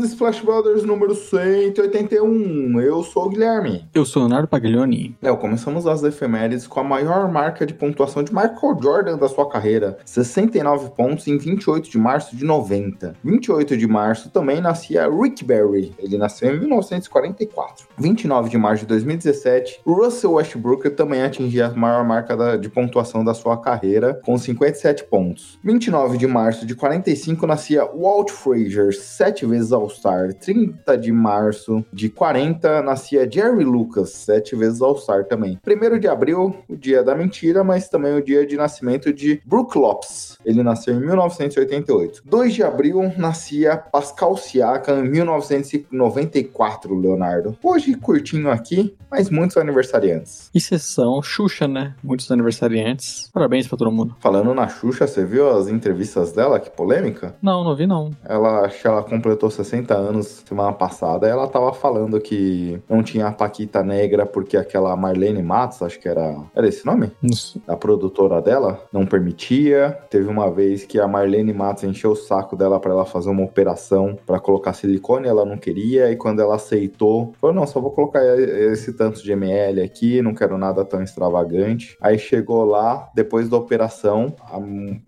Começando Splash Brothers número 181. Eu sou o Guilherme. Eu sou Leonardo Paglioni. Léo, começamos as efemérides com a maior marca de pontuação de Michael Jordan da sua carreira, 69 pontos em 28 de março de 90. 28 de março também nascia Rick Barry, ele nasceu em 1944. 29 de março de 2017, Russell Westbrook também atingia a maior marca da- de pontuação da sua carreira, com 57 pontos. 29 de março de 45 nascia Walt Frazier, sete vezes All-Star. 30 de março de 40 nascia Jerry Lucas, sete vezes All-Star também. 1 de abril, o dia da mentira, mas também o dia de nascimento de Brook Lopes. Ele nasceu em 1988. 2 de abril nascia Pascal Siakam em 1994, Leonardo. Hoje curtinho aqui, mas muitos aniversariantes. Exceção, Xuxa, né? Muitos aniversariantes. Parabéns pra todo mundo. Falando na Xuxa, você viu as entrevistas dela? Que polêmica? Não, não vi não. Ela, ela completou 60 anos semana passada. Ela tava falando que não tinha a Paquita Negra porque aquela Marlene Matos, acho que era. Era esse nome? Isso. A produtora dela não permitia. Teve uma vez que a Marlene Matos encheu o saco dela pra ela fazer uma operação pra colocar silicone, ela não queria. E quando ela aceitou, falou: não, só vou colocar esse tanto de ml aqui, não quero nada tão extravagante. Aí chegou lá, depois da operação, a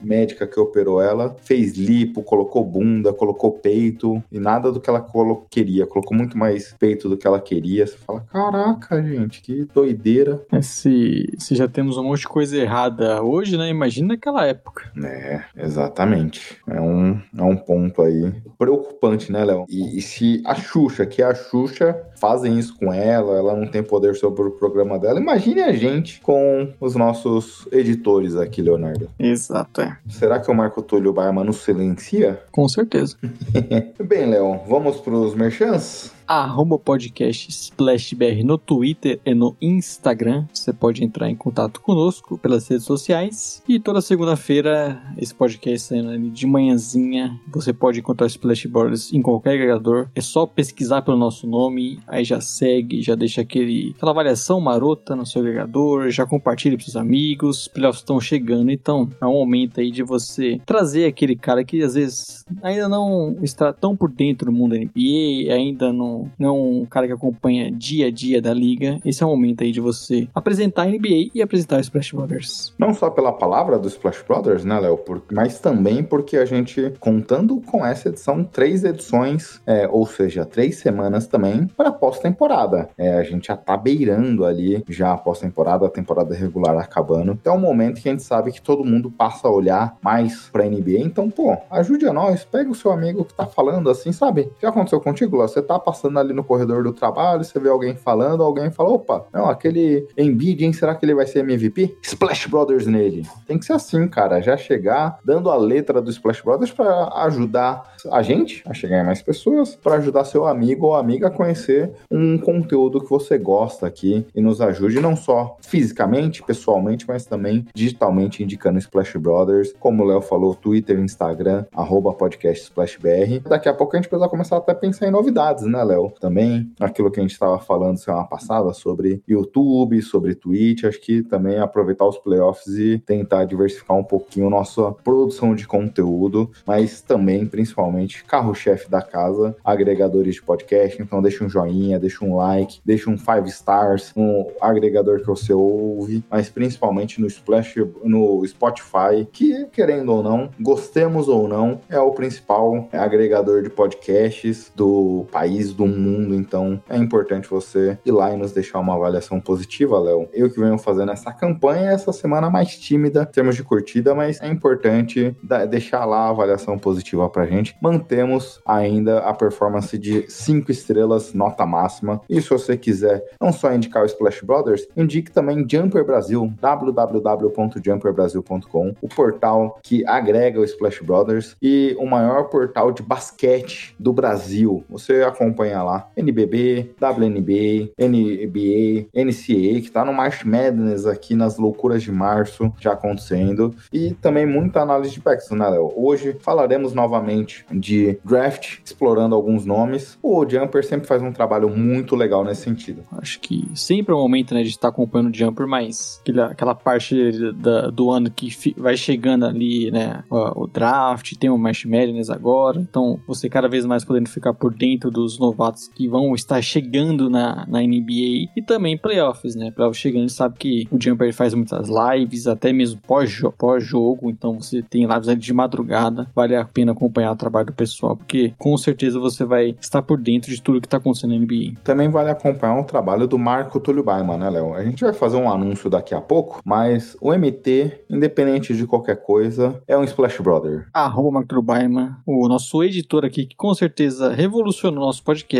médica que operou ela fez lipo, colocou bunda, colocou peito e nada do que ela queria. Colocou muito mais peito do que ela queria. Você fala: caraca, gente, que doideira. É, Se, se já temos um monte de coisa errada hoje, né? Imagina naquela época. É, exatamente. É um, é um ponto aí preocupante, né, Léo? E, e se a Xuxa, que é a Xuxa, fazem isso com ela, ela não tem poder sobre o programa dela, imagine a gente com os nossos editores aqui, Leonardo. Exato, é. Será que o Marco Túlio Barman nos silencia? Com certeza. Bem, Léo, vamos pros merchants? Arroba podcast SplashBR no Twitter e no Instagram. Você pode entrar em contato conosco pelas redes sociais. E toda segunda-feira, esse podcast saindo de manhãzinha. Você pode encontrar o Splash Brothers em qualquer agregador. É só pesquisar pelo nosso nome, aí já segue, já deixa aquele, aquela avaliação marota no seu agregador, já compartilha para seus amigos. Os playoffs estão chegando, então é um momento aí de você trazer aquele cara que às vezes ainda não está tão por dentro do mundo NBA, ainda não, não um cara que acompanha dia a dia da liga. Esse é o momento aí de você apresentar a NBA e apresentar o Splash Brothers. Não só pela palavra do Splash Brothers, né, Léo? Mas também porque a gente, contando com essa edição, três edições, é, ou seja, três semanas também, para pós-temporada. É, a gente já tá beirando ali já a pós-temporada, a temporada regular acabando. Então é um momento que a gente sabe que todo mundo passa a olhar mais pra NBA. Então, pô, ajude a nós, pega o seu amigo que tá falando assim, sabe? Já aconteceu contigo, Léo? Você tá passando ali no corredor do trabalho, você vê alguém falando, alguém fala, opa, não, aquele Embiid, hein, será que ele vai ser MVP? Splash Brothers nele. Tem que ser assim, cara, já chegar dando a letra do Splash Brothers pra ajudar a gente a chegar em mais pessoas, pra ajudar seu amigo ou amiga a conhecer um conteúdo que você gosta aqui e nos ajude não só fisicamente, pessoalmente, mas também digitalmente indicando Splash Brothers, como o Léo falou, Twitter, Instagram, arroba podcast SplashBR. Daqui a pouco a gente precisa começar até a pensar em novidades, né, Léo? Também aquilo que a gente estava falando semana passada sobre YouTube, sobre Twitch, acho que também aproveitar os playoffs e tentar diversificar um pouquinho nossa produção de conteúdo, mas também, principalmente, carro-chefe da casa, agregadores de podcast. Então deixa um joinha, deixa um like, deixa um five stars no agregador que você ouve, mas principalmente no Splash, no Spotify, que querendo ou não, gostemos ou não, é o principal agregador de podcasts do país, do do mundo, então é importante você ir lá e nos deixar uma avaliação positiva, Léo. Eu que venho fazendo essa campanha, essa semana mais tímida em termos de curtida, mas é importante deixar lá a avaliação positiva pra gente. Mantemos ainda a performance de 5 estrelas, nota máxima. E se você quiser não só indicar o Splash Brothers, indique também Jumper Brasil, www.jumperbrasil.com, o portal que agrega o Splash Brothers e o maior portal de basquete do Brasil. Você acompanha lá NBB, WNBA, NBA, NCAA, que tá no March Madness aqui nas loucuras de março já acontecendo e também muita análise de packs, né, Léo? Hoje falaremos novamente de draft, explorando alguns nomes. O Jumper sempre faz um trabalho muito legal nesse sentido. Acho que sempre é o momento, né, de estar acompanhando o Jumper, mas aquela, aquela parte da, do ano que vai chegando ali, né, o, o draft, tem o March Madness agora, então você cada vez mais podendo ficar por dentro dos novatos que vão estar chegando na, na NBA e também playoffs, né, playoffs chegando, sabe que o Jumper faz muitas lives, até mesmo pós-jogo, pós então você tem lives ali de madrugada, vale a pena acompanhar o trabalho do pessoal, porque com certeza você vai estar por dentro de tudo que está acontecendo na NBA. Também vale acompanhar o trabalho do Marco Túlio Baiman, né, Léo? A gente vai fazer um anúncio daqui a pouco, mas o MT, independente de qualquer coisa, é um Splash Brother. Arroba Marco Túlio Baiman, o nosso editor aqui, que com certeza revolucionou o nosso podcast.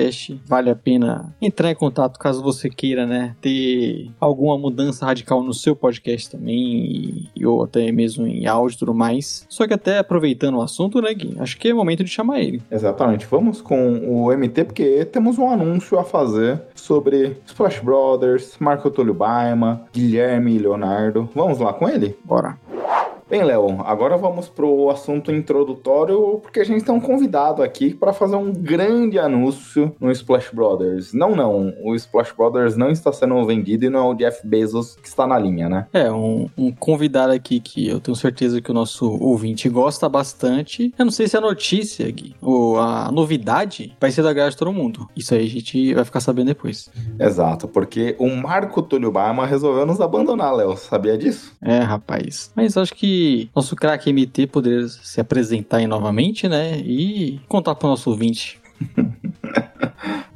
Vale a pena entrar em contato caso você queira, né, ter alguma mudança radical no seu podcast também, e, ou até mesmo em áudio e tudo mais. Só que até aproveitando o assunto, né, Gui? Acho que é momento de chamar ele. Exatamente. Vamos com o MT, porque temos um anúncio a fazer sobre Splash Brothers, Marco Tulio Baima, Guilherme e Leonardo. Vamos lá com ele? Bora. Bem, Léo, agora vamos pro assunto introdutório, porque a gente tem um convidado aqui para fazer um grande anúncio no Splash Brothers. Não, não, o Splash Brothers não está sendo vendido e não é o Jeff Bezos que está na linha, né? É, um, um convidado aqui que eu tenho certeza que o nosso ouvinte gosta bastante. Eu não sei se a notícia, Gui, ou a novidade vai ser da graça de todo mundo. Isso aí a gente vai ficar sabendo depois. Exato, porque o Marco Túlio Bama resolveu nos abandonar, Léo. Sabia disso? É, rapaz. Mas acho que nosso craque MT poder se apresentar aí novamente, né? E contar pro nosso ouvinte.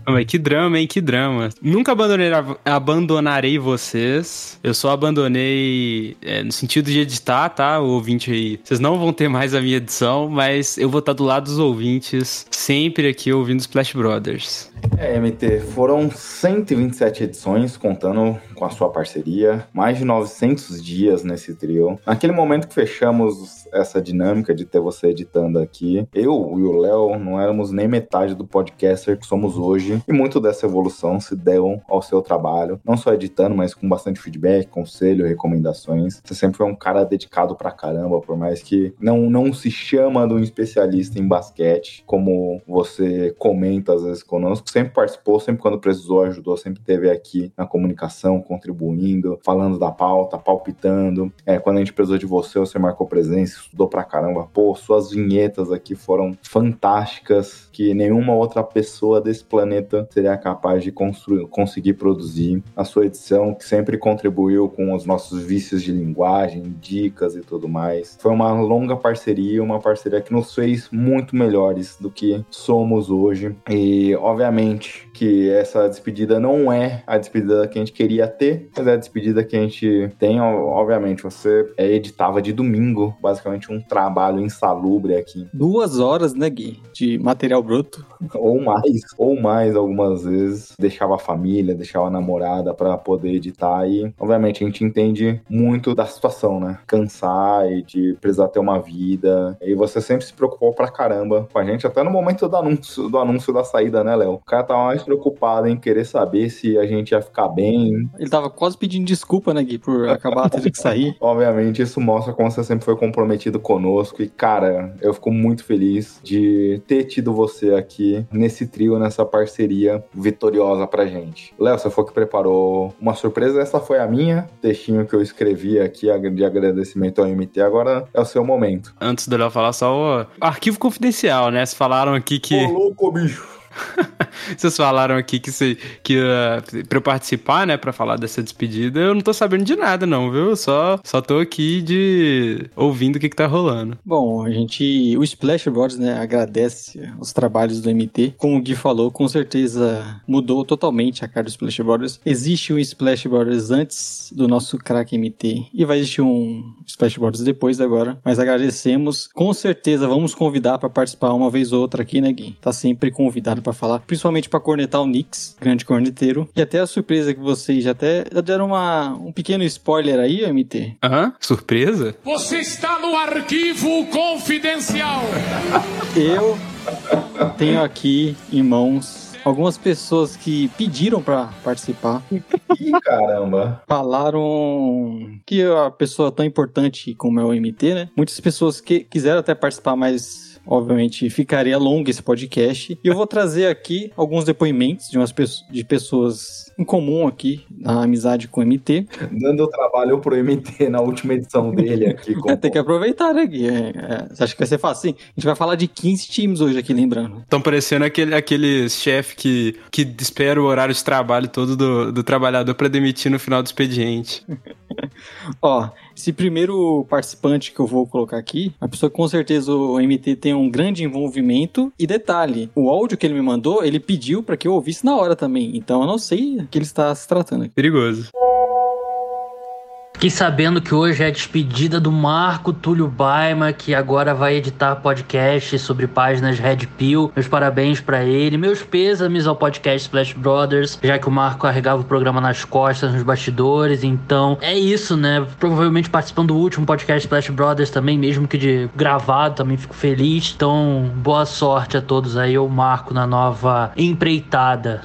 Mas que drama, hein? Que drama. Nunca abandonei, abandonarei vocês. Eu só abandonei é, no sentido de editar, tá? O ouvinte aí. Vocês não vão ter mais a minha edição, mas eu vou estar do lado dos ouvintes, sempre aqui ouvindo Splash Brothers. É, MT, foram 127 edições, contando com a sua parceria, mais de 900 dias nesse trio. Naquele momento que fechamos essa dinâmica de ter você editando aqui, eu e o Léo não éramos nem metade do podcaster que somos hoje, e muito dessa evolução se deu ao seu trabalho, não só editando, mas com bastante feedback, conselho, recomendações. Você sempre foi um cara dedicado pra caramba, por mais que não, não se chama de um especialista em basquete, como você comenta às vezes conosco, sempre participou, sempre quando precisou ajudou, sempre teve aqui na comunicação, contribuindo, falando da pauta, palpitando. É, quando a gente precisou de você, você marcou presença, estudou pra caramba. Pô, suas vinhetas aqui foram fantásticas, que nenhuma outra pessoa desse planeta seria capaz de construir, conseguir produzir. A sua edição, que sempre contribuiu com os nossos vícios de linguagem, dicas e tudo mais. Foi uma longa parceria, uma parceria que nos fez muito melhores do que somos hoje. E, obviamente, que essa despedida não é a despedida que a gente queria ter, mas é a despedida que a gente tem. Obviamente, você editava de domingo, basicamente um trabalho insalubre aqui. Duas horas, né, Gui? De material bruto. ou mais, ou mais algumas vezes. Deixava a família, deixava a namorada para poder editar e, obviamente, a gente entende muito da situação, né? Cansar e de precisar ter uma vida. E você sempre se preocupou pra caramba com a gente, até no momento do anúncio, do anúncio da saída, né, Léo? O cara tava mais preocupado em querer saber se a gente ia ficar bem. Ele tava quase pedindo desculpa, né, Gui, por acabar tendo que sair. Obviamente, isso mostra como você sempre foi comprometido conosco. E, cara, eu fico muito feliz de ter tido você aqui nesse trio, nessa parceria vitoriosa pra gente. Léo, você foi que preparou uma surpresa. Essa foi a minha, textinho que eu escrevi aqui de agradecimento ao MT. Agora é o seu momento. Antes do Léo falar, só o arquivo confidencial, né? Vocês falaram aqui que. Ô, louco, bicho! vocês falaram aqui que, você, que uh, pra eu participar, né, pra falar dessa despedida, eu não tô sabendo de nada, não, viu? Só, só tô aqui de ouvindo o que, que tá rolando. Bom, a gente. O Splash Brothers, né, agradece os trabalhos do MT. Como o Gui falou, com certeza mudou totalmente a cara do Splash Brothers. Existe um Splash Brothers antes do nosso crack MT e vai existir um Splash Brothers depois agora. Mas agradecemos. Com certeza vamos convidar para participar uma vez ou outra aqui, né, Gui? Tá sempre convidado para falar, principalmente para cornetar o Nix, grande corneteiro. E até a surpresa que vocês já até já deram uma, um pequeno spoiler aí, MT. Aham, surpresa? Você está no arquivo confidencial. Eu tenho aqui em mãos algumas pessoas que pediram para participar. Ih, caramba. Falaram que a pessoa tão importante como é o MT, né? Muitas pessoas que quiseram até participar, mas obviamente ficaria longo esse podcast. E eu vou trazer aqui alguns depoimentos de umas pessoas, de pessoas em comum aqui na amizade com o MT. Dando trabalho pro MT na última edição dele aqui. Com... É, tem que aproveitar, né, Gui? É, é, você acha que vai ser fácil? Sim, a gente vai falar de 15 times hoje aqui, lembrando. Estão parecendo aquele, aquele chefe que, que espera o horário de trabalho todo do, do trabalhador para demitir no final do expediente. Ó, esse primeiro participante que eu vou colocar aqui, a pessoa com certeza o MT tem um grande envolvimento. E detalhe, o áudio que ele me mandou, ele pediu para que eu ouvisse na hora também. Então eu não sei o que ele está se tratando aqui. Perigoso. Fiquei sabendo que hoje é a despedida do Marco Túlio Baima, que agora vai editar podcast sobre páginas Red Pill. Meus parabéns para ele. Meus pêsames ao podcast Splash Brothers, já que o Marco carregava o programa nas costas, nos bastidores. Então, é isso, né? Provavelmente participando do último podcast Splash Brothers também, mesmo que de gravado, também fico feliz. Então, boa sorte a todos aí, o Marco na nova empreitada.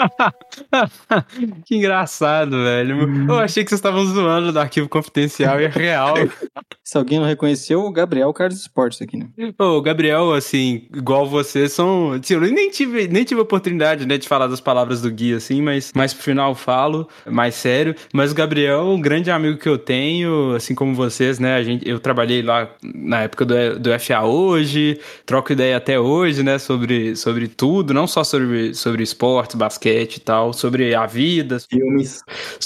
que engraçado, velho. Eu achei que vocês estavam zoando do arquivo confidencial e é real. Se alguém não reconheceu, o Gabriel Carlos Esportes aqui, né? Ô, Gabriel, assim, igual vocês, são. Assim, eu nem tive, nem tive oportunidade, né, de falar das palavras do Gui, assim, mas mais pro final eu falo, mais sério. Mas o Gabriel é um grande amigo que eu tenho, assim como vocês, né? A gente, eu trabalhei lá na época do, do FA hoje, troco ideia até hoje, né, sobre, sobre tudo, não só sobre, sobre esportes, basquete e tal, sobre a vida, Filmes.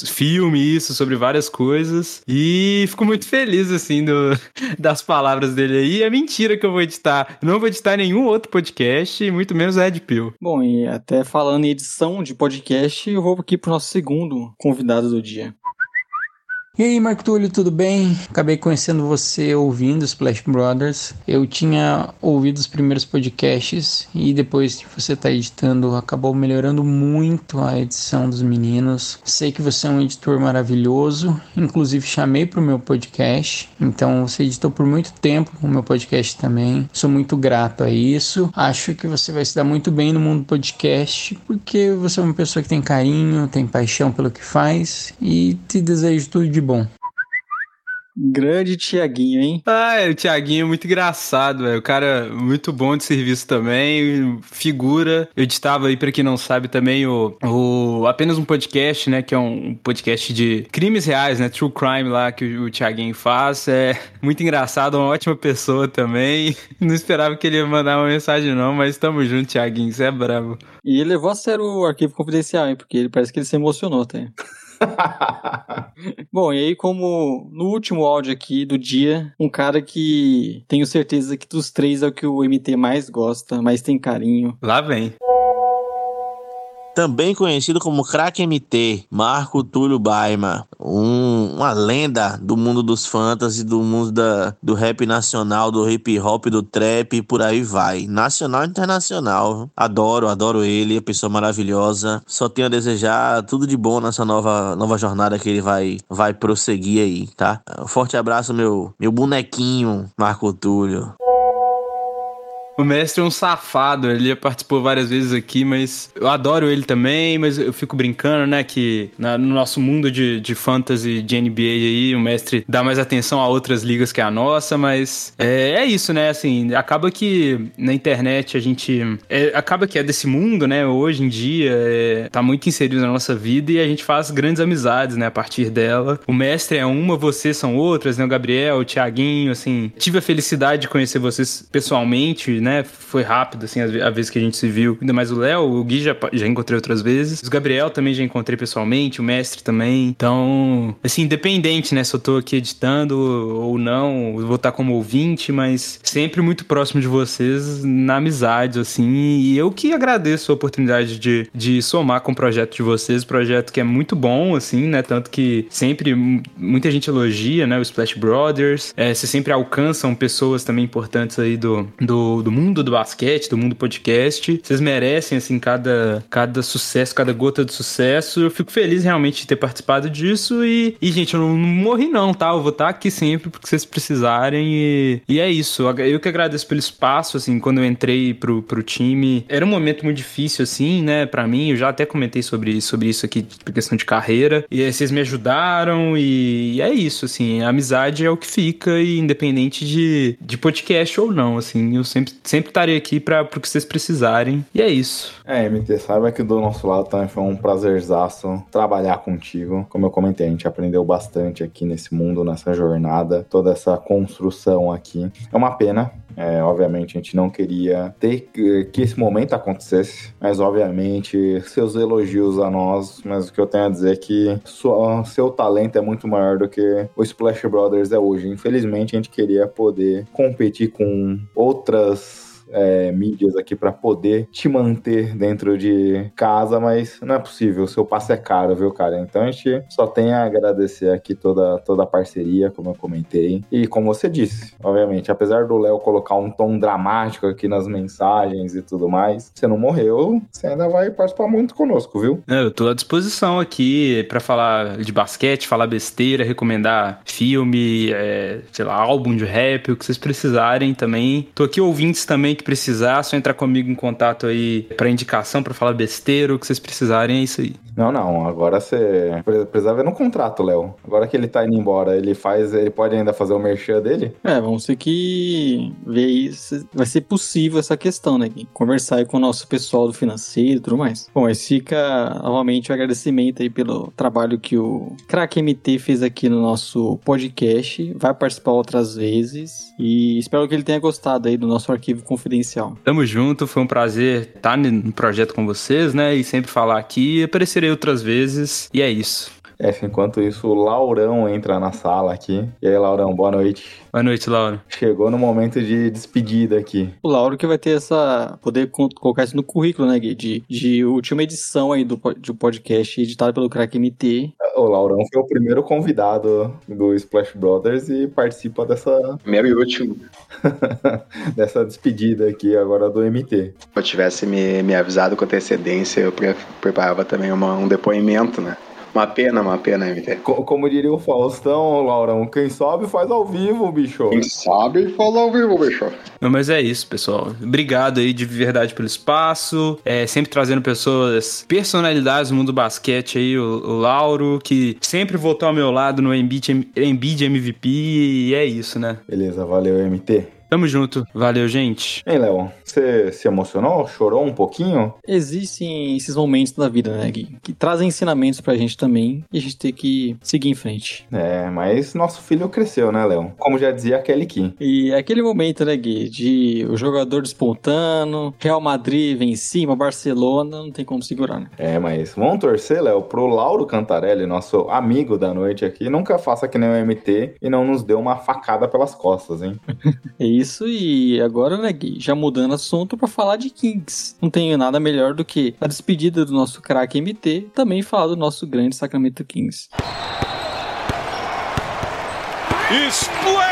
filme, isso, sobre várias coisas. E fico muito feliz, assim, do, das palavras dele aí. É mentira que eu vou editar. Não vou editar nenhum outro podcast, muito menos Red Pill. Bom, e até falando em edição de podcast, eu vou aqui pro nosso segundo convidado do dia. E aí, Marco Túlio, tudo bem? Acabei conhecendo você ouvindo Splash Brothers. Eu tinha ouvido os primeiros podcasts e depois que você está editando, acabou melhorando muito a edição dos meninos. Sei que você é um editor maravilhoso, inclusive chamei para o meu podcast, então você editou por muito tempo o meu podcast também. Sou muito grato a isso. Acho que você vai se dar muito bem no mundo podcast porque você é uma pessoa que tem carinho, tem paixão pelo que faz e te desejo tudo de bom. Grande Tiaguinho, hein? Ah, é, o Thiaguinho é muito engraçado, velho. O cara muito bom de serviço também, figura. Eu editava aí, pra quem não sabe, também o, o Apenas um Podcast, né? Que é um podcast de crimes reais, né? True Crime lá que o, o Thiaguinho faz. É muito engraçado, uma ótima pessoa também. Não esperava que ele ia mandar uma mensagem, não, mas tamo junto, Thiaguinho. Você é bravo. E ele levou a sério o arquivo confidencial, hein? Porque ele parece que ele se emocionou até. Bom, e aí, como no último áudio aqui do dia, um cara que tenho certeza que dos três é o que o MT mais gosta, mais tem carinho. Lá vem. Também conhecido como Crack MT, Marco Túlio Baima, um, uma lenda do mundo dos fantasy, do mundo da, do rap nacional, do hip hop, do trap e por aí vai. Nacional e internacional. Adoro, adoro ele, é pessoa maravilhosa. Só tenho a desejar tudo de bom nessa nova, nova jornada que ele vai, vai prosseguir aí, tá? Um forte abraço, meu, meu bonequinho, Marco Túlio. O mestre é um safado, ele já participou várias vezes aqui, mas eu adoro ele também, mas eu fico brincando, né, que na- no nosso mundo de, de fantasy, de NBA aí, o mestre dá mais atenção a outras ligas que a nossa, mas é, é isso, né, assim, acaba que na internet a gente, é, acaba que é desse mundo, né, hoje em dia, é, tá muito inserido na nossa vida e a gente faz grandes amizades, né, a partir dela. O mestre é uma, vocês são outras, né, o Gabriel, o Thiaguinho, assim, tive a felicidade de conhecer vocês pessoalmente né, foi rápido, assim, a vez que a gente se viu. Ainda mais o Léo, o Gui já, já encontrei outras vezes. O Gabriel também já encontrei pessoalmente, o mestre também. Então, assim, independente, né, se eu tô aqui editando ou não, vou estar como ouvinte, mas sempre muito próximo de vocês na amizade, assim. E eu que agradeço a oportunidade de, de somar com o projeto de vocês, projeto que é muito bom, assim, né, tanto que sempre muita gente elogia, né, o Splash Brothers. É, vocês sempre alcançam pessoas também importantes aí do, do, do mundo do basquete, do mundo podcast. Vocês merecem, assim, cada, cada sucesso, cada gota de sucesso. Eu fico feliz realmente de ter participado disso e, e gente, eu não, não morri não, tá? Eu vou estar aqui sempre porque vocês precisarem e, e é isso. Eu que agradeço pelo espaço, assim, quando eu entrei pro, pro time. Era um momento muito difícil, assim, né, para mim. Eu já até comentei sobre, sobre isso aqui, por questão de carreira. E aí vocês me ajudaram e, e é isso, assim. A amizade é o que fica e independente de, de podcast ou não, assim. Eu sempre, sempre estarei aqui para pro que vocês precisarem. E é isso. É, MT, saiba que do nosso lado também foi um prazerzaço trabalhar contigo. Como eu comentei, a gente aprendeu bastante aqui nesse mundo, nessa jornada, toda essa construção aqui. É uma pena é, obviamente a gente não queria ter que esse momento acontecesse, mas obviamente seus elogios a nós, mas o que eu tenho a dizer é que sua, seu talento é muito maior do que o Splash Brothers é hoje. Infelizmente a gente queria poder competir com outras é, mídias aqui para poder te manter dentro de casa, mas não é possível. O seu passo é caro, viu, cara? Então a gente só tem a agradecer aqui toda, toda a parceria, como eu comentei. E como você disse, obviamente, apesar do Léo colocar um tom dramático aqui nas mensagens e tudo mais, você não morreu, você ainda vai participar muito conosco, viu? Eu tô à disposição aqui para falar de basquete, falar besteira, recomendar filme, é, sei lá, álbum de rap, o que vocês precisarem também. Tô aqui ouvintes também que precisar, só entrar comigo em contato aí para indicação, para falar besteira, o que vocês precisarem, é isso aí. Não, não, agora você precisa ver no contrato, Léo. Agora que ele tá indo embora, ele faz, ele pode ainda fazer o merchan dele? É, vamos ter que ver aí se vai ser possível essa questão, né? Conversar aí com o nosso pessoal do financeiro e tudo mais. Bom, mas fica novamente o agradecimento aí pelo trabalho que o Crack MT fez aqui no nosso podcast. Vai participar outras vezes e espero que ele tenha gostado aí do nosso arquivo confidencial. Tamo junto, foi um prazer estar no projeto com vocês, né? E sempre falar aqui e aparecer outras vezes. E é isso. É, enquanto isso, o Laurão entra na sala aqui. E aí, Laurão, boa noite. Boa noite, Lauro. Chegou no momento de despedida aqui. O Lauro que vai ter essa. poder colocar isso no currículo, né, Gui? De, de última edição aí do, do podcast editado pelo Crack MT. O Laurão foi o primeiro convidado do Splash Brothers e participa dessa. Primeiro e último. dessa despedida aqui agora do MT. Se eu tivesse me, me avisado com antecedência, eu pre preparava também uma, um depoimento, né? Uma pena, uma pena, MT. Como diria o Faustão, Laurão, quem sobe faz ao vivo, bicho. Quem sabe faz ao vivo, bicho. Não, mas é isso, pessoal. Obrigado aí de verdade pelo espaço. É, sempre trazendo pessoas, personalidades do mundo do basquete aí, o, o Lauro, que sempre votou ao meu lado no Embiid, Embiid MVP, e é isso, né? Beleza, valeu, MT. Tamo junto. Valeu, gente. Hein, Léo? Você se emocionou? Chorou um pouquinho? Existem esses momentos na vida, né, Gui? Que trazem ensinamentos pra gente também e a gente tem que seguir em frente. É, mas nosso filho cresceu, né, Léo? Como já dizia Kelly Kim. E aquele momento, né, Gui? De o jogador despontando, Real Madrid vem em cima, Barcelona, não tem como segurar, né? É, mas vamos torcer, Léo, pro Lauro Cantarelli, nosso amigo da noite aqui, nunca faça que nem o MT e não nos dê uma facada pelas costas, hein? é isso isso e agora, né, Gui, já mudando assunto para falar de Kings. Não tenho nada melhor do que a despedida do nosso craque MT, também falar do nosso grande Sacramento Kings. Splash!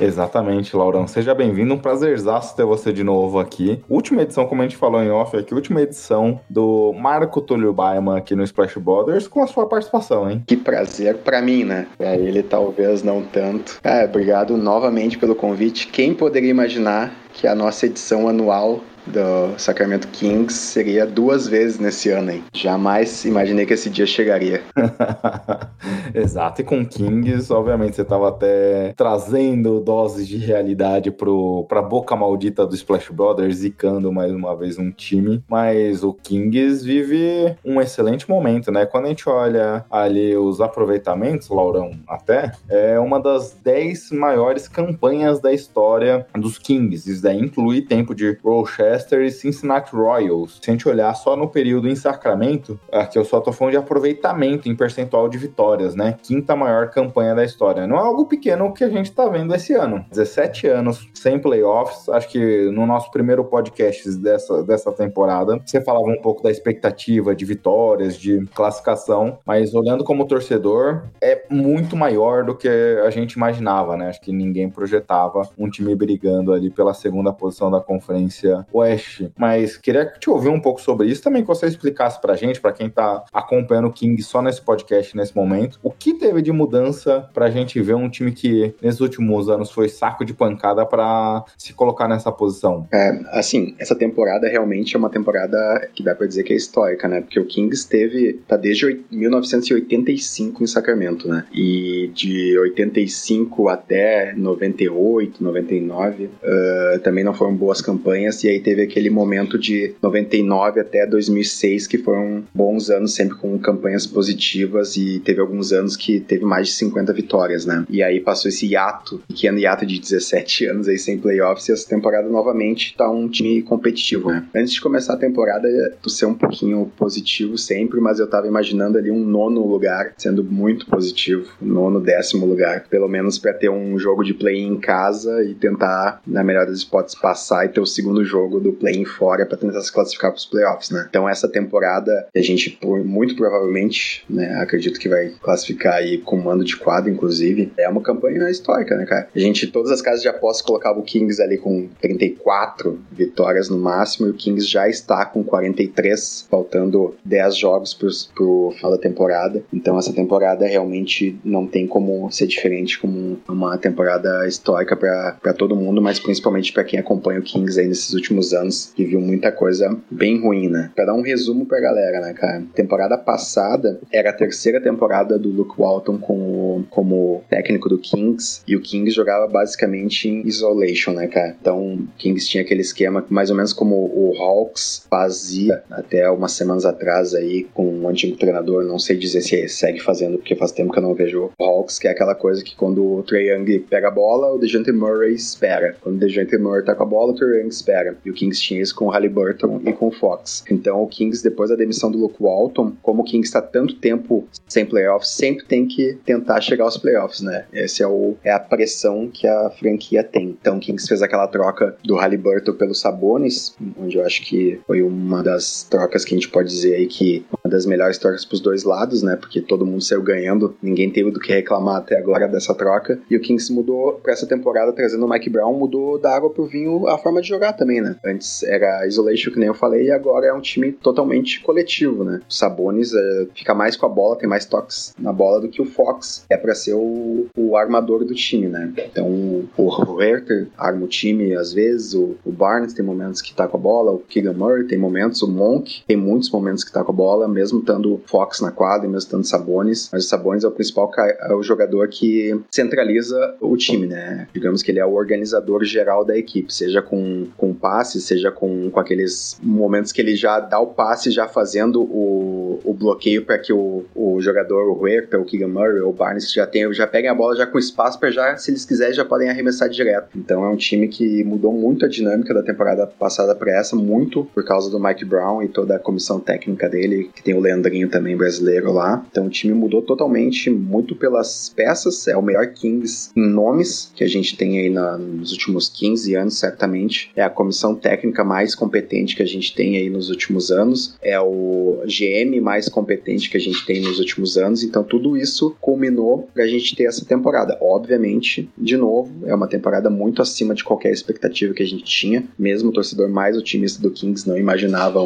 Exatamente, Laurão. Seja bem-vindo. Um prazerzaço ter você de novo aqui. Última edição, como a gente falou em off aqui, última edição do Marco Túlio Baiman aqui no Splash Brothers com a sua participação, hein? Que prazer para mim, né? Pra ele talvez não tanto. É, obrigado novamente pelo convite. Quem poderia imaginar que a nossa edição anual do Sacramento Kings seria duas vezes nesse ano, hein? Jamais imaginei que esse dia chegaria. Exato, e com Kings, obviamente, você estava até trazendo doses de realidade pro, pra boca maldita do Splash Brothers, zicando mais uma vez um time, mas o Kings vive um excelente momento, né? Quando a gente olha ali os aproveitamentos, Laurão, até, é uma das 10 maiores campanhas da história dos Kings, isso daí inclui tempo de Rochester e Cincinnati Royals. Se a gente olhar só no período em Sacramento, aqui eu só tô falando de aproveitamento em percentual de vitórias, né? Quinta maior campanha da história. Não é algo pequeno que a gente tá vendo esse ano. 17 anos sem playoffs. Acho que no nosso primeiro podcast dessa, dessa temporada, você falava um pouco da expectativa de vitórias, de classificação, mas olhando como torcedor, é muito maior do que a gente imaginava, né? Acho que ninguém projetava um time brigando ali pela segunda posição da Conferência Oeste. Mas queria te ouvir um pouco sobre isso também, que você explicasse pra gente, para quem tá acompanhando o King só nesse podcast nesse momento, o que teve de mudança pra gente ver um time que nesses últimos anos foi saco de pancada para se colocar nessa posição? É, assim, essa temporada realmente é uma temporada que dá pra dizer que é histórica, né? Porque o Kings teve, tá desde 1985 em Sacramento, né? E de 85 até 98, 99, uh, também não foram boas campanhas. E aí teve aquele momento de 99 até 2006 que foram bons anos, sempre com campanhas positivas. E teve alguns anos que teve mais de 50 vitórias, né? E aí passou esse hiato, pequeno hiato de 17 anos aí sem playoffs. E essa temporada novamente tá um time competitivo, né? Antes de começar a temporada, tu ser um pouquinho positivo sempre, mas eu tava imaginando ali um nono lugar sendo muito positivo, nono, décimo lugar, pelo menos para ter um jogo de play em casa e tentar, na melhor das hipóteses, passar e ter o segundo jogo do play em fora para tentar se classificar para os playoffs, né? Então essa temporada a gente muito provavelmente, né, acredito que vai classificar aí com mando de quadro, inclusive, é uma campanha histórica, né, cara? A gente todas as casas de aposta colocavam o Kings ali com 34 vitórias no máximo e o Kings já está com 43, faltando 10 jogos pro, pro final da temporada. Então essa temporada realmente não tem como ser diferente como uma temporada histórica para todo mundo, mas principalmente para quem acompanha o Kings aí nesses últimos anos, que viu muita coisa bem ruim, né? Pra dar um resumo pra galera, né, cara? Temporada passada era a terceira temporada do Luke Walton como, como técnico do Kings e o Kings jogava basicamente em isolation, né, cara? Então, o Kings tinha aquele esquema mais ou menos como o Hawks fazia até umas semanas atrás aí com um antigo treinador, não sei dizer se segue fazendo porque faz tempo que eu não vejo o Hawks, que é aquela coisa que quando o Trae Young pega a bola, o DeJounte Murray espera. Quando o DeJounte Murray tá com a bola, o Young espera. E o Kings tinha isso com o Halliburton e com o Fox. Então, o Kings, depois da demissão do Luke Walton, como o Kings está tanto tempo sem playoffs, sempre tem que tentar chegar aos playoffs, né? Essa é, o, é a pressão que a franquia tem. Então, o Kings fez aquela troca do Halliburton pelo Sabonis, onde eu acho que foi uma das trocas que a gente pode dizer aí que das melhores trocas para os dois lados, né? Porque todo mundo saiu ganhando, ninguém teve do que reclamar até agora dessa troca. E o Kings mudou para essa temporada, trazendo o Mike Brown, mudou da água pro vinho a forma de jogar também, né? Antes era isolation, que nem eu falei, e agora é um time totalmente coletivo, né? O Sabonis é, fica mais com a bola, tem mais toques na bola do que o Fox. É para ser o, o, armador do time, né? Então o Werther arma o time às vezes, o, o, Barnes tem momentos que tá com a bola, o Keegan Murray tem momentos, o Monk tem muitos momentos que tá com a bola, mesmo estando o Fox na quadra, mesmo estando Sabonis. Mas o Sabonis é o principal é o jogador que centraliza o time, né? Digamos que ele é o organizador geral da equipe, seja com, com passe, seja com, com aqueles momentos que ele já dá o passe, já fazendo o, o bloqueio para que o, o jogador, o Huerta, o Keegan Murray o Barnes já, tem, já peguem a bola já com espaço para já, se eles quiserem, já podem arremessar direto. Então é um time que mudou muito a dinâmica da temporada passada para essa, muito por causa do Mike Brown e toda a comissão técnica dele, que tem o Leandrinho também brasileiro lá. Então o time mudou totalmente, muito pelas peças, é o melhor Kings em nomes que a gente tem aí na, nos últimos 15 anos, certamente. É a comissão técnica mais competente que a gente tem aí nos últimos anos. É o GM mais competente que a gente tem nos últimos anos. Então tudo isso culminou para a gente ter essa temporada. Obviamente, de novo, é uma temporada muito acima de qualquer expectativa que a gente tinha. Mesmo o torcedor mais otimista do Kings não imaginava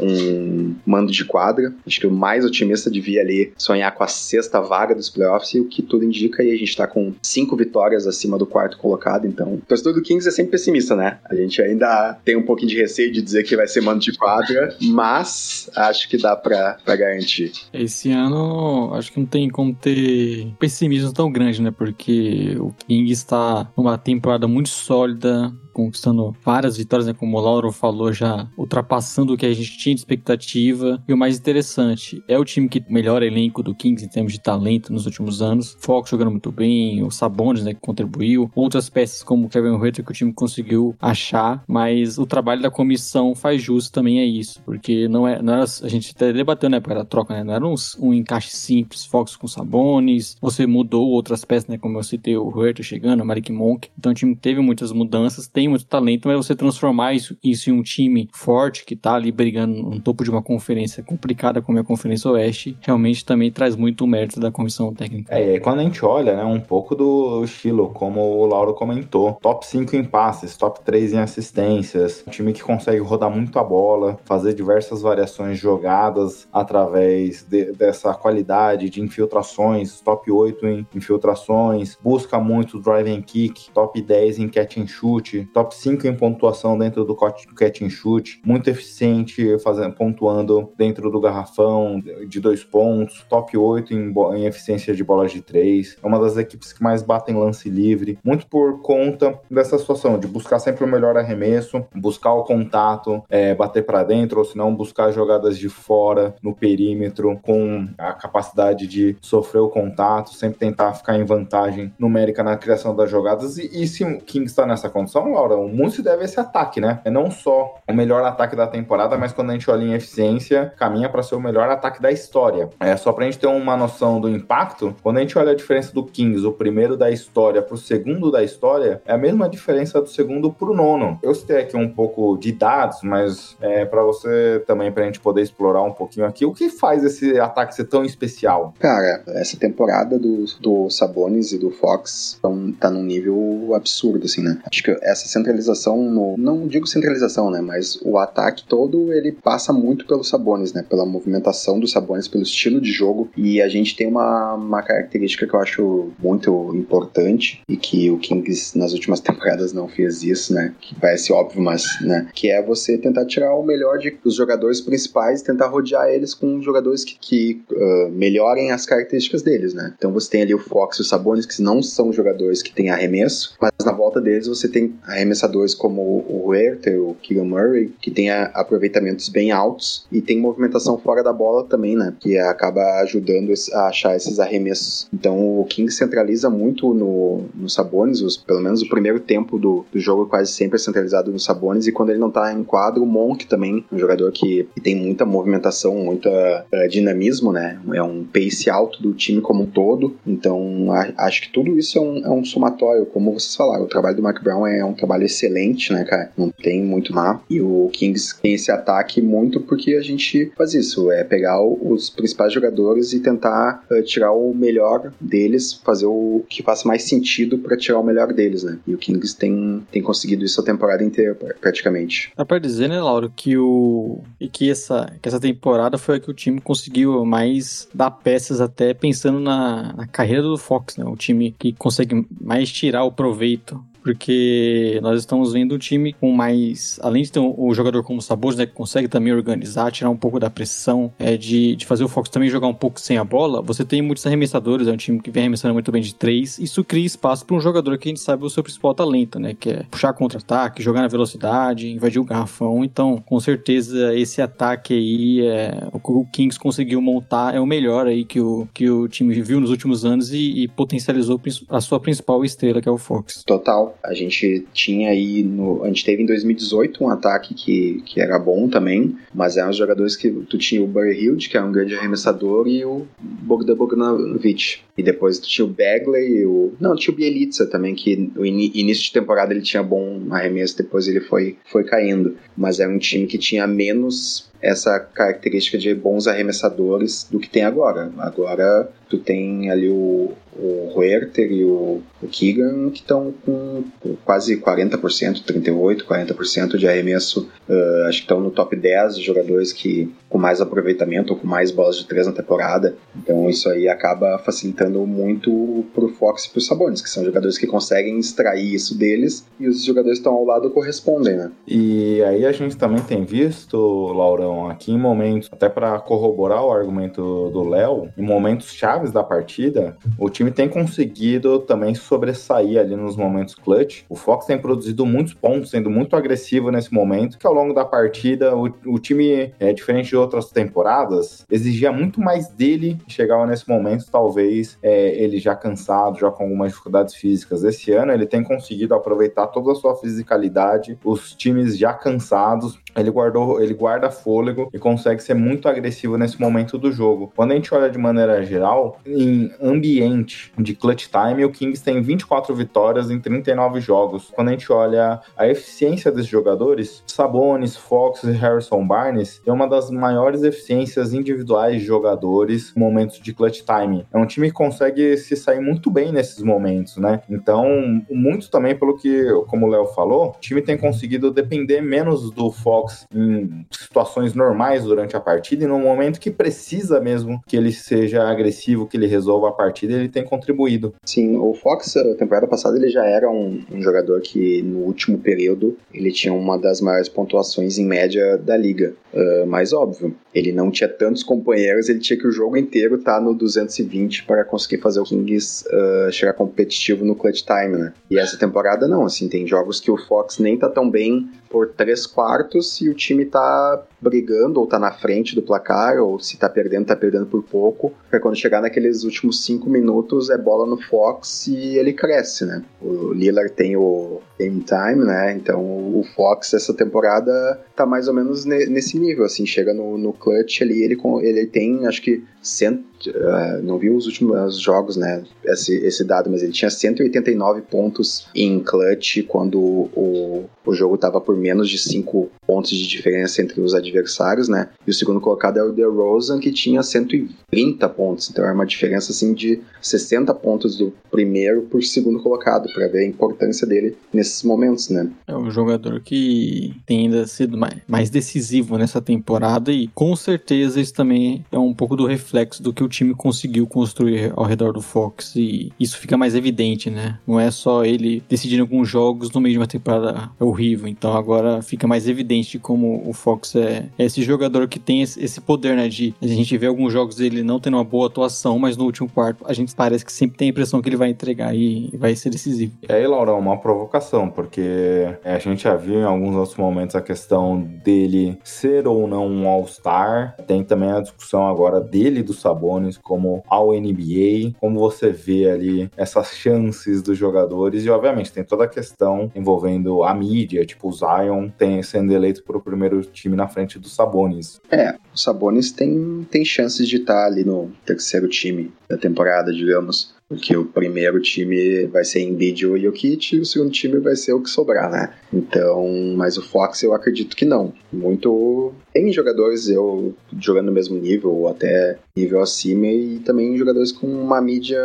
um mando de quadra. Acho que o mais otimista devia ali sonhar com a sexta vaga dos playoffs e o que tudo indica aí a gente está com cinco vitórias acima do quarto colocado. Então, o torcedor do Kings é sempre pessimista, né? A gente ainda tem um pouquinho de receio de dizer que vai ser mando de quadra, mas acho que dá para garantir. Esse ano, acho que não tem como ter pessimismo tão grande, né? Porque o King está numa temporada muito sólida, conquistando várias vitórias, né? Como o Lauro falou, já ultrapassando o que a gente tinha de expectativa. E o mais interessante, é o time que melhor elenco do Kings em termos de talento nos últimos anos. Fox jogando muito bem, o Sabonis, né, que contribuiu. Outras peças como o Kevin Huerter que o time conseguiu achar, mas o trabalho da comissão faz justo também a isso, porque não é, não era, a gente até debateu na época da troca, né? Não era um, um encaixe simples, Fox com Sabonis, você mudou outras peças, né? Como eu citei, o Huerter chegando, o Malik Monk. Então o time teve muitas mudanças, tem muito talento, mas você transformar isso, isso em um time forte que tá ali brigando no topo de uma conferência complicada como é a Conferência Oeste, realmente também traz muito mérito da comissão técnica. É, e quando a gente olha, né, um pouco do estilo, como o Lauro comentou, top 5 em passes, top 3 em assistências, um time que consegue rodar muito a bola, fazer diversas variações jogadas através de, dessa qualidade de infiltrações, top 8 em infiltrações, busca muito drive and kick, top 10 em catch and shoot, top 5 em pontuação dentro do catch and shoot, muito eficiente fazendo, pontuando dentro do garrafão de dois pontos, top 8 em, em eficiência de bolas de três, é uma das equipes que mais batem lance livre, muito por conta dessa situação de buscar sempre o melhor arremesso, buscar o contato, é, bater para dentro, ou se não buscar jogadas de fora no perímetro com a capacidade de sofrer o contato, sempre tentar ficar em vantagem numérica na criação das jogadas. E, e se o King está nessa condição, Laura, muito se deve a esse ataque, né? É não só o melhor ataque da temporada, mas quando a gente olha em eficiência, caminha para ser o melhor ataque da história. É só pra gente ter uma noção do impacto, quando a gente olha a diferença do Kings, o primeiro da história pro segundo da história, é a mesma diferença do segundo pro nono. Eu citei aqui um pouco de dados, mas é para você também, pra gente poder explorar um pouquinho aqui, o que faz esse ataque ser tão especial? Cara, essa temporada do, do Sabonis e do Fox tão, tá num nível absurdo, assim, né? Acho que essa centralização, no, não digo centralização, né? Mas o ataque todo, ele passa muito pelos Sabonis, né? Pela movimentação dos Sabonis, pelo estilo de jogo. E a gente tem uma, uma característica que eu acho muito importante e que o Kings nas últimas temporadas não fez isso, né? Que parece óbvio, mas, né? Que é você tentar tirar o melhor de, dos jogadores principais e tentar rodear eles com jogadores que, que uh, melhorem as características deles, né? Então você tem ali o Fox e o Sabonis, que não são jogadores que têm arremesso, mas na volta deles você tem arremessadores como o Huerter, o Keegan Murray, que tem aproveitamentos bem altos e tem movimentação fora da bola também, né? Que acaba ajudando a achar esses arremessos. Então o King centraliza muito no, no Sabonis, os, pelo menos o primeiro tempo do, do jogo quase sempre é centralizado no Sabonis e quando ele não tá em quadro, o Monk também, um jogador que, que tem muita movimentação, muito uh, dinamismo, né? É um pace alto do time como um todo. Então a, acho que tudo isso é um, é um somatório, como vocês falaram. O trabalho do Mark Brown é um trabalho excelente, né, cara? Não tem muito má. E o Kings tem esse ataque muito porque a gente faz isso, é pegar os principais jogadores e tentar uh, tirar o melhor deles, fazer o que faça mais sentido para tirar o melhor deles, né? E o Kings tem, tem conseguido isso a temporada inteira, praticamente. Dá pra dizer, né, Lauro, que o e que essa, que essa temporada foi a que o time conseguiu mais dar peças até pensando na, na carreira do Fox, né? O time que consegue mais tirar o proveito porque nós estamos vendo um time com mais, além de ter um jogador como o Sabores, né, que consegue também organizar, tirar um pouco da pressão, é, de, de fazer o Fox também jogar um pouco sem a bola, você tem muitos arremessadores, é um time que vem arremessando muito bem de três, isso cria espaço para um jogador que a gente sabe o seu principal talento, né, que é puxar contra-ataque, jogar na velocidade, invadir o garrafão, então, com certeza, esse ataque aí, é, o que o Kings conseguiu montar é o melhor aí que o, que o time viu nos últimos anos e, e potencializou a sua principal estrela, que é o Fox. Total. A gente tinha aí no. A gente teve em 2018 um ataque que, que era bom também, mas eram os jogadores que tu tinha o Barry Hild, que era um grande arremessador, e o Bogdan Bogdanovic. E depois tu tinha o Bagley, o. Não, tinha o Bielitsa também, que no in... início de temporada ele tinha bom arremesso, depois ele foi, foi caindo. Mas era um time que tinha menos essa característica de bons arremessadores do que tem agora. Agora tu tem ali o, o Huerter e o, o Keegan que estão com, quase 40%, 38%, 40% de arremesso. Uh, acho que estão no top 10 de jogadores que com mais aproveitamento ou com mais bolas de três na temporada. Então isso aí acaba facilitando muito pro Fox e pro Sabonis, que são jogadores que conseguem extrair isso deles e os jogadores que estão ao lado correspondem, né? E aí a gente também tem visto, Laurão, aqui em momentos, até para corroborar o argumento do Léo, em momentos chaves da partida, o time tem conseguido também sobressair ali nos momentos clutch. O Fox tem produzido muitos pontos, sendo muito agressivo nesse momento, que ao longo da partida o, o time, é diferente de outras temporadas, exigia muito mais dele chegava nesse momento, talvez é, ele já cansado, já com algumas dificuldades físicas. Esse ano ele tem conseguido aproveitar toda a sua fisicalidade, os times já cansados, ele guardou, ele guarda fôlego e consegue ser muito agressivo nesse momento do jogo. Quando a gente olha de maneira geral, em ambiente de clutch time, o Kings tem 24 vitórias em 39 jogos. Quando a gente olha a eficiência desses jogadores, Sabonis, Fox e Harrison Barnes tem uma das maiores eficiências individuais de jogadores em momentos de clutch time. É um time que consegue se sair muito bem nesses momentos, né? Então, muito também pelo que, como o Léo falou, o time tem conseguido depender menos do Fox em situações normais durante a partida e no momento que precisa mesmo que ele seja agressivo, que ele resolva a partida, ele tem contribuído. Sim, o Fox, a temporada passada, ele já era um, um jogador que no último período ele tinha uma das maiores pontuações em média da liga. Uh, óbvio, ele não tinha tantos companheiros, ele tinha que o jogo inteiro estar tá no 220 para conseguir fazer o Kings uh, chegar competitivo no clutch time, né? E essa temporada não, assim, tem jogos que o Fox nem tá tão bem por três quartos e o time tá brigando ou tá na frente do placar, ou se tá perdendo, tá perdendo por pouco, para quando chegar naqueles últimos cinco minutos é bola no Fox e ele cresce, né? O Lillard tem o game time, né? Então o Fox essa temporada tá mais ou menos nesse nível, assim, chega no, no clutch ali, ele, ele tem acho que cento, uh, não vi os últimos jogos, né, esse, esse dado, mas ele tinha 189 pontos em clutch quando o, o jogo estava por menos de 5 pontos de diferença entre os adversários, né, e o segundo colocado é o DeRozan, que tinha 130 pontos, então é uma diferença, assim, de 60 pontos do primeiro por segundo colocado, para ver a importância dele nesses momentos, né. É um jogador que tem ainda sido mais, mais decisivo nessa temporada e com certeza isso também é um pouco do reflexo do que o time conseguiu construir ao redor do Fox e isso fica mais evidente, né? Não é só ele decidindo alguns jogos no meio de uma temporada horrível, então agora fica mais evidente como o Fox é, é esse jogador que tem esse poder, né? De a gente vê alguns jogos dele não tendo uma boa atuação, mas no último quarto a gente parece que sempre tem a impressão que ele vai entregar e vai ser decisivo. E aí, Laurão, uma provocação, porque a gente já viu em alguns outros momentos a questão dele ser ou não um All-Star, tem também a discussão agora dele dos Sabonis como ao NBA, como você vê ali essas chances dos jogadores e obviamente tem toda a questão envolvendo a mídia, tipo o Zion tem, sendo eleito para o primeiro time na frente dos Sabonis. É, o Sabonis tem, tem chances de estar ali no terceiro time da temporada, digamos. Porque o primeiro time vai ser Embiid ou Jokic e o segundo time vai ser o que sobrar, né? Então, mas o Fox eu acredito que não. Muito. Tem jogadores eu jogando no mesmo nível ou até nível acima e também jogadores com uma mídia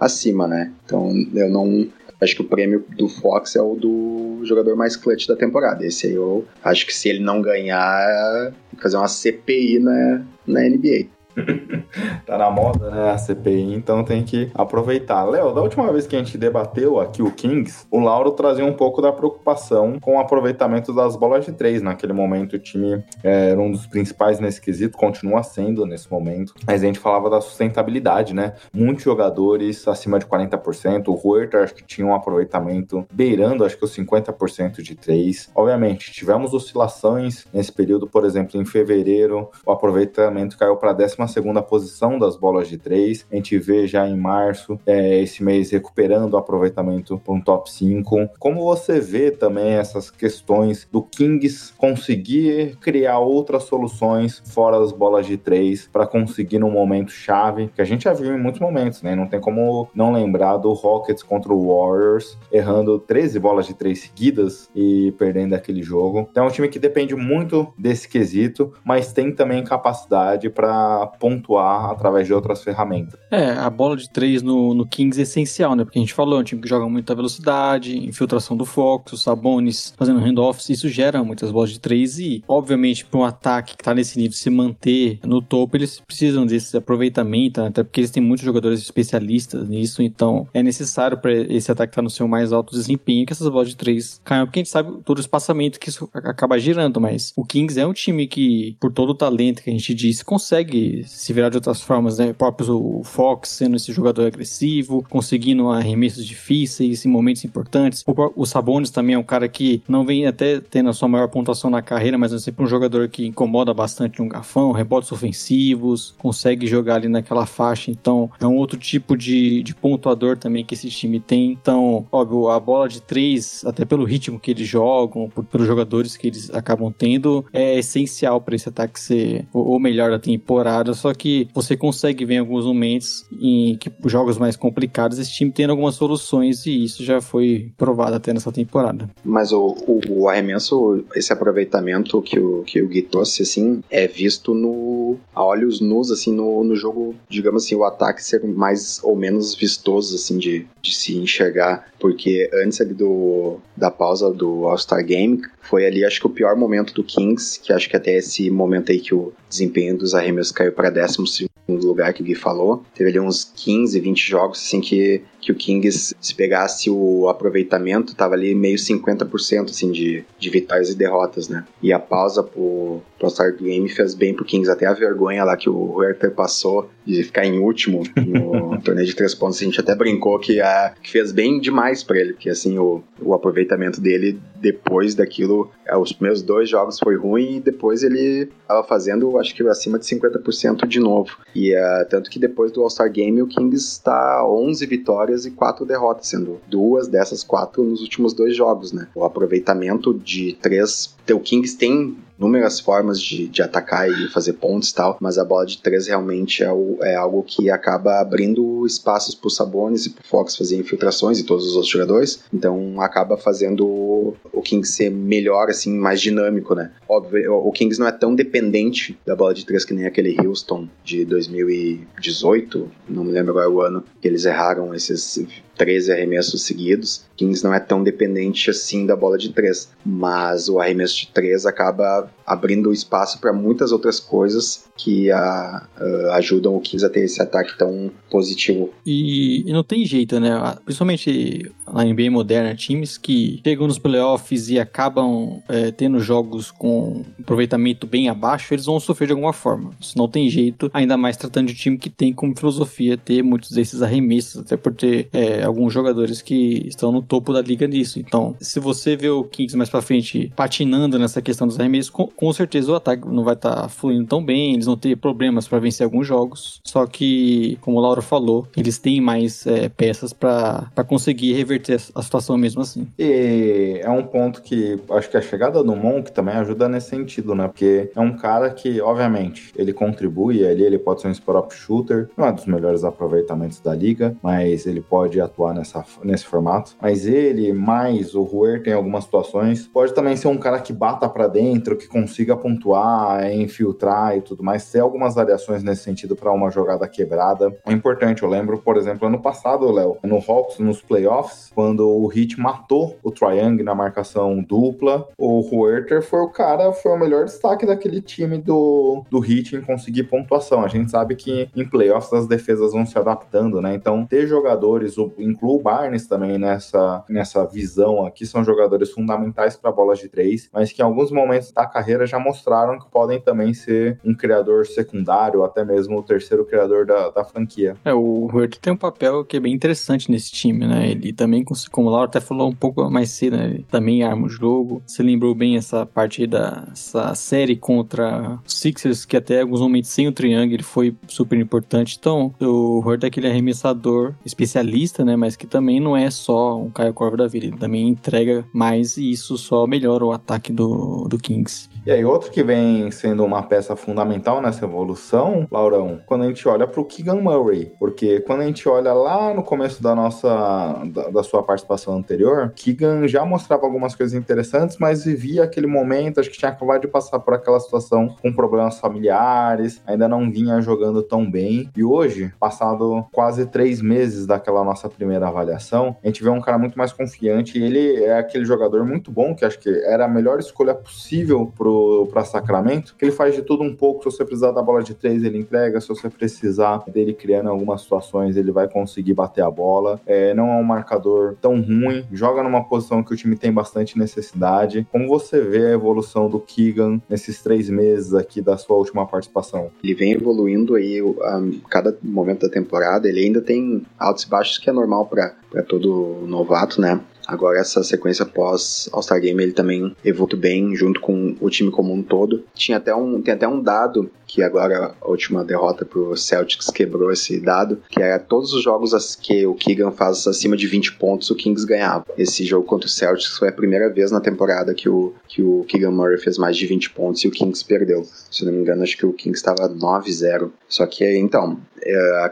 acima, né? Então eu não. Acho que o prêmio do Fox é o do jogador mais clutch da temporada. Esse aí eu acho que se ele não ganhar, fazer uma CPI na, na NBA. tá na moda, né, a CPI, então tem que aproveitar. Léo, da última vez que a gente debateu aqui o Kings, o Lauro trazia um pouco da preocupação com o aproveitamento das bolas de três. Naquele momento o time era um dos principais nesse quesito, continua sendo nesse momento, mas a gente falava da sustentabilidade, né? Muitos jogadores acima de 40%, o Huerta acho que tinha um aproveitamento beirando, acho que os 50% de três. Obviamente, tivemos oscilações nesse período, por exemplo, em fevereiro, o aproveitamento caiu para 12 segunda posição das bolas de três. A gente vê já em março, é, esse mês, recuperando o aproveitamento para um top 5. Como você vê também essas questões do Kings conseguir criar outras soluções fora das bolas de três para conseguir no momento chave, que a gente já viu em muitos momentos, né? Não tem como não lembrar do Rockets contra o Warriors, errando 13 bolas de três seguidas e perdendo aquele jogo. Então é um time que depende muito desse quesito, mas tem também capacidade para pontuar através de outras ferramentas. É, a bola de três no, no Kings é essencial, né? Porque a gente falou, é um time que joga muita velocidade, infiltração do Fox, os Sabonis fazendo handoffs, isso gera muitas bolas de três e, obviamente, para um ataque que tá nesse nível se manter no topo, eles precisam desse aproveitamento, né? até porque eles têm muitos jogadores especialistas nisso, então é necessário para esse ataque estar tá no seu mais alto desempenho que essas bolas de três caiam, porque a gente sabe todo o espaçamento que isso acaba girando, mas o Kings é um time que, por todo o talento que a gente disse, consegue se virar de outras formas, né? O próprio Fox sendo esse jogador agressivo, conseguindo arremessos difíceis em momentos importantes. O, o Sabonis também é um cara que não vem até tendo a sua maior pontuação na carreira, mas é sempre um jogador que incomoda bastante um garfão, rebotes ofensivos, consegue jogar ali naquela faixa. Então, é um outro tipo de, de pontuador também que esse time tem. Então, óbvio, a bola de três, até pelo ritmo que eles jogam, por, pelos jogadores que eles acabam tendo, é essencial para esse ataque ser o, o melhor da temporada. Só que você consegue ver em alguns momentos em que jogos mais complicados esse time tem algumas soluções e isso já foi provado até nessa temporada. Mas o, o, o arremesso, esse aproveitamento que o, que o Gui trouxe, assim, é visto no a olhos nus, assim, no, no jogo, digamos assim, o ataque ser mais ou menos vistoso, assim, de, de se enxergar, porque antes ali do, da pausa do All-Star Game, foi ali, acho que o pior momento do Kings, que acho que até esse momento aí que o desempenho dos arremessos caiu para 12 lugar que o Gui falou. Teve ali uns 15, 20 jogos assim que, que o Kings, se pegasse o aproveitamento, tava ali meio 50% assim, de, de vitórias e derrotas, né? E a pausa pro, pro All-Star Game fez bem pro Kings. Até a vergonha lá que o Huerta passou de ficar em último no torneio de três pontos, a gente até brincou que, a, que fez bem demais para ele, porque assim, o, o aproveitamento dele depois daquilo, é, os primeiros dois jogos foi ruim e depois ele tava fazendo, acho que acima de 50% de novo. E uh, tanto que depois do All-Star Game o Kings está 11 vitórias e 4 derrotas, sendo duas dessas quatro nos últimos dois jogos, né? O aproveitamento de três. O Kings tem inúmeras formas de, de atacar e fazer pontos e tal, mas a bola de três realmente é, o, é algo que acaba abrindo espaços pro Sabonis e pro Fox fazer infiltrações e todos os outros jogadores, então acaba fazendo o Kings ser melhor, assim, mais dinâmico, né? Óbvio, o Kings não é tão dependente da bola de três que nem aquele Houston de 2018, não me lembro agora o ano, que eles erraram esses 13 arremessos seguidos. Kings não é tão dependente assim da bola de três, mas o arremesso de três acaba abrindo espaço para muitas outras coisas que a, uh, ajudam o Kings a ter esse ataque tão positivo. E, e, não tem jeito, né? Principalmente na NBA moderna, times que chegam nos playoffs e acabam é, tendo jogos com aproveitamento bem abaixo, eles vão sofrer de alguma forma. Isso não tem jeito, ainda mais tratando de time que tem como filosofia ter muitos desses arremessos, até por ter é, alguns jogadores que estão no topo da liga nisso. Então, se você vê o Kings mais pra frente patinando nessa questão dos arremessos, com, certeza o ataque não vai estar tá fluindo tão bem, eles vão ter problemas para vencer alguns jogos. Só que, como o Laura falou, eles têm mais é, peças para conseguir reverter a situação mesmo assim. E é um ponto que acho que a chegada do Monk também ajuda nesse sentido, né? Porque é um cara que, obviamente, ele contribui ali, ele pode ser um spot-up shooter, não é dos melhores aproveitamentos da liga, mas ele pode atuar nessa, nesse formato. Mas ele, mais o Ruer, tem algumas situações, pode também ser um cara que bata para dentro, que consiga pontuar, infiltrar e tudo mais, ter algumas variações nesse sentido para uma jogada quebrada. É importante, eu lembro, por exemplo, ano passado, Léo, no Hawks, nos playoffs, quando o Heat matou o Triangle na marcação dupla, o Huerter foi o cara, foi o melhor destaque daquele time do, do Heat em conseguir pontuação. A gente sabe que em playoffs as defesas vão se adaptando, né? Então, ter jogadores, incluo o Barnes também nessa, nessa visão aqui, são jogadores fundamentais para bolas de três, mas que em alguns momentos da carreira já mostraram que podem também ser um criador secundário, até mesmo o terceiro criador da, da franquia. É, o Huerta tem um papel que é bem interessante nesse time, né? Ele também como o Laura até falou um pouco mais cedo, né? Ele também arma o jogo. Você lembrou bem essa parte aí dessa série contra Sixers, que até alguns momentos sem o triângulo ele foi super importante. Então, o Hurt é aquele arremessador especialista, né? Mas que também não é só um Caio Corvo da vida. Ele também entrega mais e isso só melhora o ataque do, do Kings. E aí, outro que vem sendo uma peça fundamental nessa evolução, Laurão, quando a gente olha para o Keegan Murray, porque quando a gente olha lá no começo da nossa da, da, sua participação anterior, Keegan já mostrava algumas coisas interessantes, mas vivia aquele momento, acho que tinha acabado de passar por aquela situação com problemas familiares, ainda não vinha jogando tão bem. E hoje, passado quase três meses daquela nossa primeira avaliação, a gente vê um cara muito mais confiante. Ele é aquele jogador muito bom que acho que era a melhor escolha possível pro para Sacramento, que ele faz de tudo um pouco. Se você precisar da bola de três, ele entrega. Se você precisar dele criando algumas situações, ele vai conseguir bater a bola. É, não é um marcador tão ruim, joga numa posição que o time tem bastante necessidade. Como você vê a evolução do Keegan nesses três meses aqui da sua última participação? Ele vem evoluindo aí a cada momento da temporada. Ele ainda tem altos e baixos que é normal para todo novato, né? Agora essa sequência pós All-Star Game ele também evoluiu bem junto com o time como um todo. Tinha até um, tem até um dado que agora a última derrota pro Celtics quebrou esse dado, que era todos os jogos que o Keegan faz acima de 20 pontos, o Kings ganhava. Esse jogo contra o Celtics foi a primeira vez na temporada que o, que o Keegan Murray fez mais de 20 pontos e o Kings perdeu. Se não me engano, acho que o Kings estava 9-0. Só que então, é,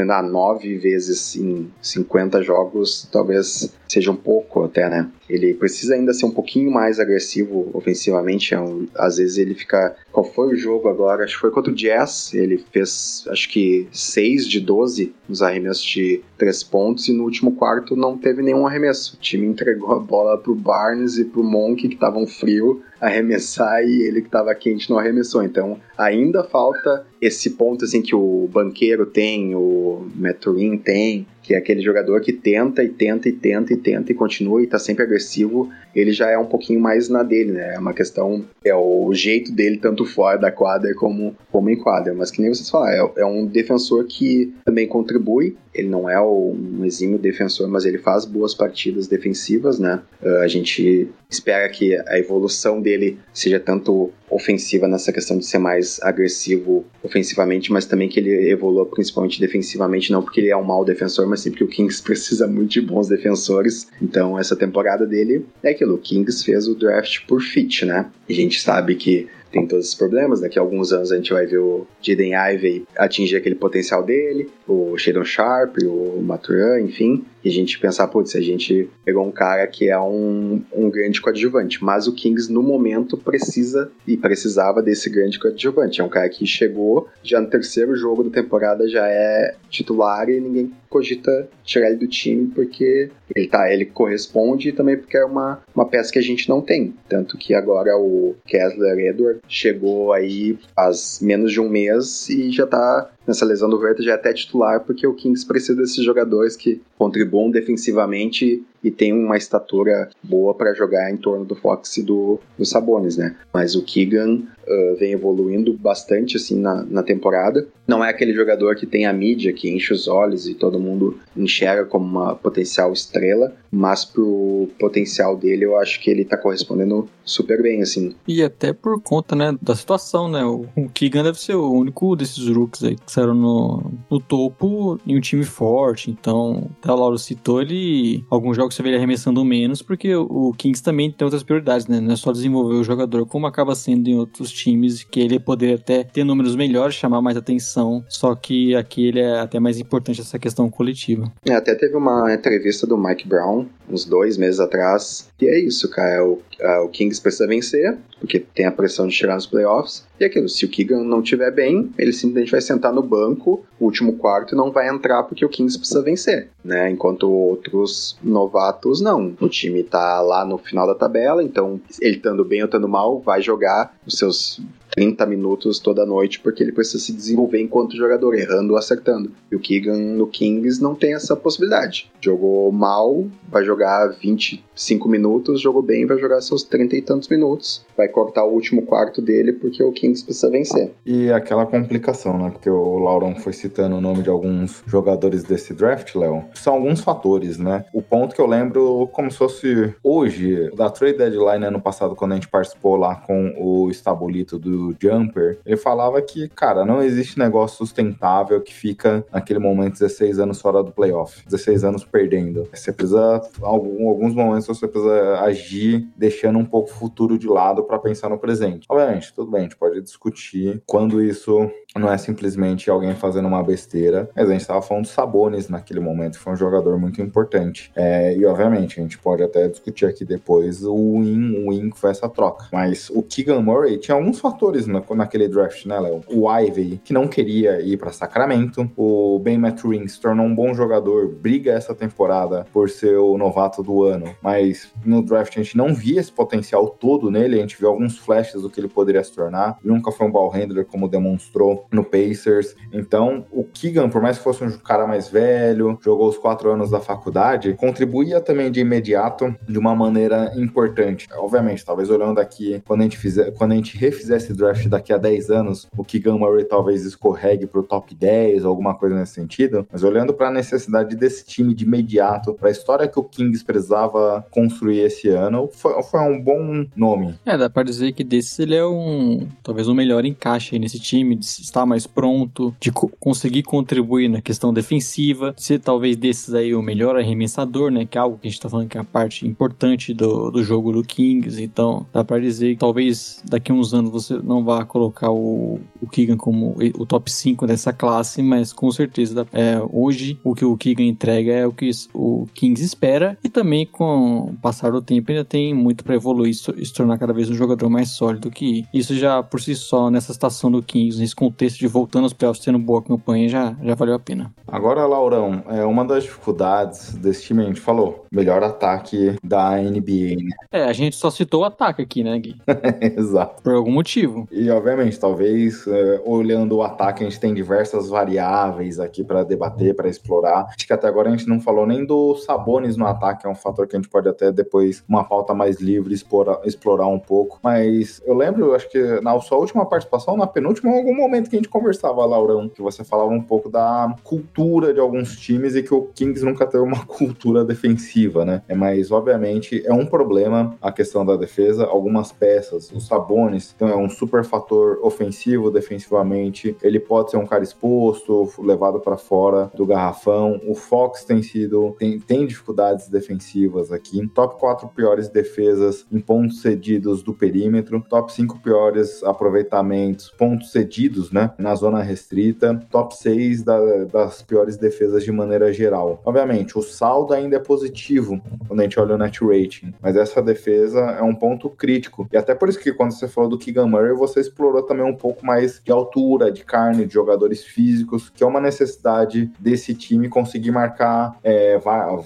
acaba vendo nove vezes em 50 jogos, talvez seja um pouco até, né? Ele precisa ainda ser um pouquinho mais agressivo ofensivamente. É um, às vezes ele fica. Qual foi o jogo agora? Acho que foi contra o Jazz. Ele fez, acho que 6 de 12 nos arremessos de 3 pontos e no último quarto não teve nenhum arremesso. O time entregou a bola pro Barnes e pro Monk que estavam frio arremessar e ele que estava quente não arremessou. Então ainda falta esse ponto assim que o banqueiro tem, o Meturin tem, que é aquele jogador que tenta e tenta e tenta e tenta e continua e tá sempre agressivo, ele já é um pouquinho mais na dele, né? É uma questão, é o jeito dele tanto fora da quadra como, como em quadra. Mas que nem vocês falaram, é, é um defensor que também contribui, ele não é um exímio defensor, mas ele faz boas partidas defensivas, né? Uh, a gente espera que a evolução dele seja tanto ofensiva nessa questão de ser mais agressivo ofensivamente, mas também que ele evolua principalmente defensivamente, não porque ele é um mau defensor, mas sim porque o Kings precisa muito de bons defensores. Então, essa temporada dele é aquilo: o Kings fez o draft por fit, né? E a gente sabe que tem todos esses problemas. Daqui a alguns anos a gente vai ver o Jaden Ivey atingir aquele potencial dele, o Shadon Sharp, o Maturan, enfim e a gente pensar, putz, a gente pegou um cara que é um, um grande coadjuvante, mas o Kings no momento precisa e precisava desse grande coadjuvante. É um cara que chegou já no terceiro jogo da temporada, já é titular e ninguém cogita tirar ele do time porque ele tá, ele corresponde e também porque é uma, uma peça que a gente não tem. Tanto que agora o Kessler Edward chegou aí faz menos de um mês e já tá nessa lesão do Huerta já é até titular, porque o Kings precisa desses jogadores que contribuam defensivamente e tem uma estatura boa para jogar em torno do Fox e do, do Sabonis, né? Mas o Keegan uh, vem evoluindo bastante assim na, na temporada. Não é aquele jogador que tem a mídia, que enche os olhos e todo mundo enxerga como uma potencial estrela, mas pro potencial dele eu acho que ele tá correspondendo super bem, assim. E até por conta, né, da situação, né? O, o Keegan deve ser o único desses rookies aí que saíram no, no topo em um time forte, então, até o Lauro citou, ele alguns jogos você vê ele arremessando menos, porque o Kings também tem outras prioridades, né? Não é só desenvolver o jogador, como acaba sendo em outros times, que ele poderia até ter números melhores, chamar mais atenção, só que aqui ele é até mais importante essa questão coletiva. É, até teve uma entrevista do Mike Brown, uns dois meses atrás, e é isso, cara, o, é, o Kings precisa vencer, porque tem a pressão de chegar nos playoffs, e é aquilo, se o Keegan não estiver bem, ele simplesmente vai sentar no banco, último quarto, não vai entrar porque o Kings precisa vencer, né? Enquanto outros novatos, não. O time tá lá no final da tabela, então ele estando bem ou estando mal, vai jogar os seus 30 minutos toda noite, porque ele precisa se desenvolver enquanto jogador, errando ou acertando. E o Keegan no Kings não tem essa possibilidade. Jogou mal, vai jogar 25 minutos, jogou bem, vai jogar seus 30 e tantos minutos. Vai cortar o último quarto dele porque o Kings precisa vencer. E aquela complicação, né? Porque o Laurão foi citando o nome de alguns jogadores desse draft, Léo. São alguns fatores, né? O ponto que eu lembro, como se fosse hoje, da trade deadline ano passado, quando a gente participou lá com o Estabolito do Jumper, ele falava que, cara, não existe negócio sustentável que fica naquele momento 16 anos fora do playoff, 16 anos perdendo. Você precisa, em alguns momentos, você precisa agir deixando um pouco o futuro de lado para pensar no presente. Obviamente, tudo bem, a gente pode discutir quando isso não é simplesmente alguém fazendo uma besteira, mas a gente estava falando de Sabonis naquele momento, foi um jogador muito importante. É, e obviamente a gente pode até discutir aqui depois o win, o win que foi essa troca. Mas o Keegan Murray tinha alguns fatores na, naquele draft, né, Léo? O Ivy, que não queria ir para Sacramento, o Ben Maturin se tornou um bom jogador, briga essa temporada por ser o novato do ano, mas no draft a gente não via esse potencial todo nele, a gente viu alguns flashes do que ele poderia se tornar, nunca foi um ball handler como demonstrou no Pacers. Então, o Keegan, por mais que fosse um cara mais velho, jogou os quatro anos da faculdade, contribuía também de imediato de uma maneira importante. Obviamente, talvez olhando aqui, quando a gente, fizer, quando a gente refizer esse draft daqui a 10 anos, o Keegan Murray talvez escorregue para o top 10 ou alguma coisa nesse sentido, mas olhando para a necessidade desse time de imediato, para a história que o Kings precisava construir esse ano, foi, foi um bom nome. É, dá para dizer que desse ele é um, talvez o um melhor encaixe nesse time, de estar mais pronto, de co conseguir contribuir na questão defensiva, ser talvez desses aí o melhor arremessador, né? Que é algo que a gente tá falando que é a parte importante do, do jogo do Kings. Então, dá pra dizer que talvez daqui a uns anos você não vá colocar o, o Keegan como o top 5 dessa classe, mas com certeza é, hoje o que o Keegan entrega é o que o Kings espera e também com o passar do tempo ainda tem muito para evoluir e se tornar cada vez um jogador mais sólido que isso já por si só nessa situação do Kings, nesse contexto contexto de voltando aos playoffs tendo boa campanha já, já valeu a pena. Agora, Laurão, é uma das dificuldades desse time, a gente falou, melhor ataque da NBA, né? É, a gente só citou o ataque aqui, né, Gui? Exato. Por algum motivo. E, obviamente, talvez, é, olhando o ataque, a gente tem diversas variáveis aqui para debater, para explorar. Acho que até agora a gente não falou nem do Sabonis no ataque, é um fator que a gente pode até depois, uma pauta mais livre, explorar, explorar um pouco. Mas eu lembro, acho que na sua última participação, na penúltima, em algum momento que a gente conversava, Laurão, que você falava um pouco da cultura de alguns times e que o Kings nunca teve uma cultura defensiva, né? É, mas, obviamente, é um problema a questão da defesa. Algumas peças, os Sabonis, então é um super fator ofensivo, defensivamente. Ele pode ser um cara exposto, levado para fora do garrafão. O Fox tem sido, tem, tem dificuldades defensivas aqui. Top 4 piores defesas em pontos cedidos do perímetro. Top 5 piores aproveitamentos, pontos cedidos, né? Na zona restrita, top 6 da, das piores defesas de maneira geral. Obviamente, o saldo ainda é positivo quando a gente olha o net rating, mas essa defesa é um ponto crítico. E até por isso que quando você falou do Keegan Murray, você explorou também um pouco mais de altura, de carne, de jogadores físicos, que é uma necessidade desse time conseguir marcar é,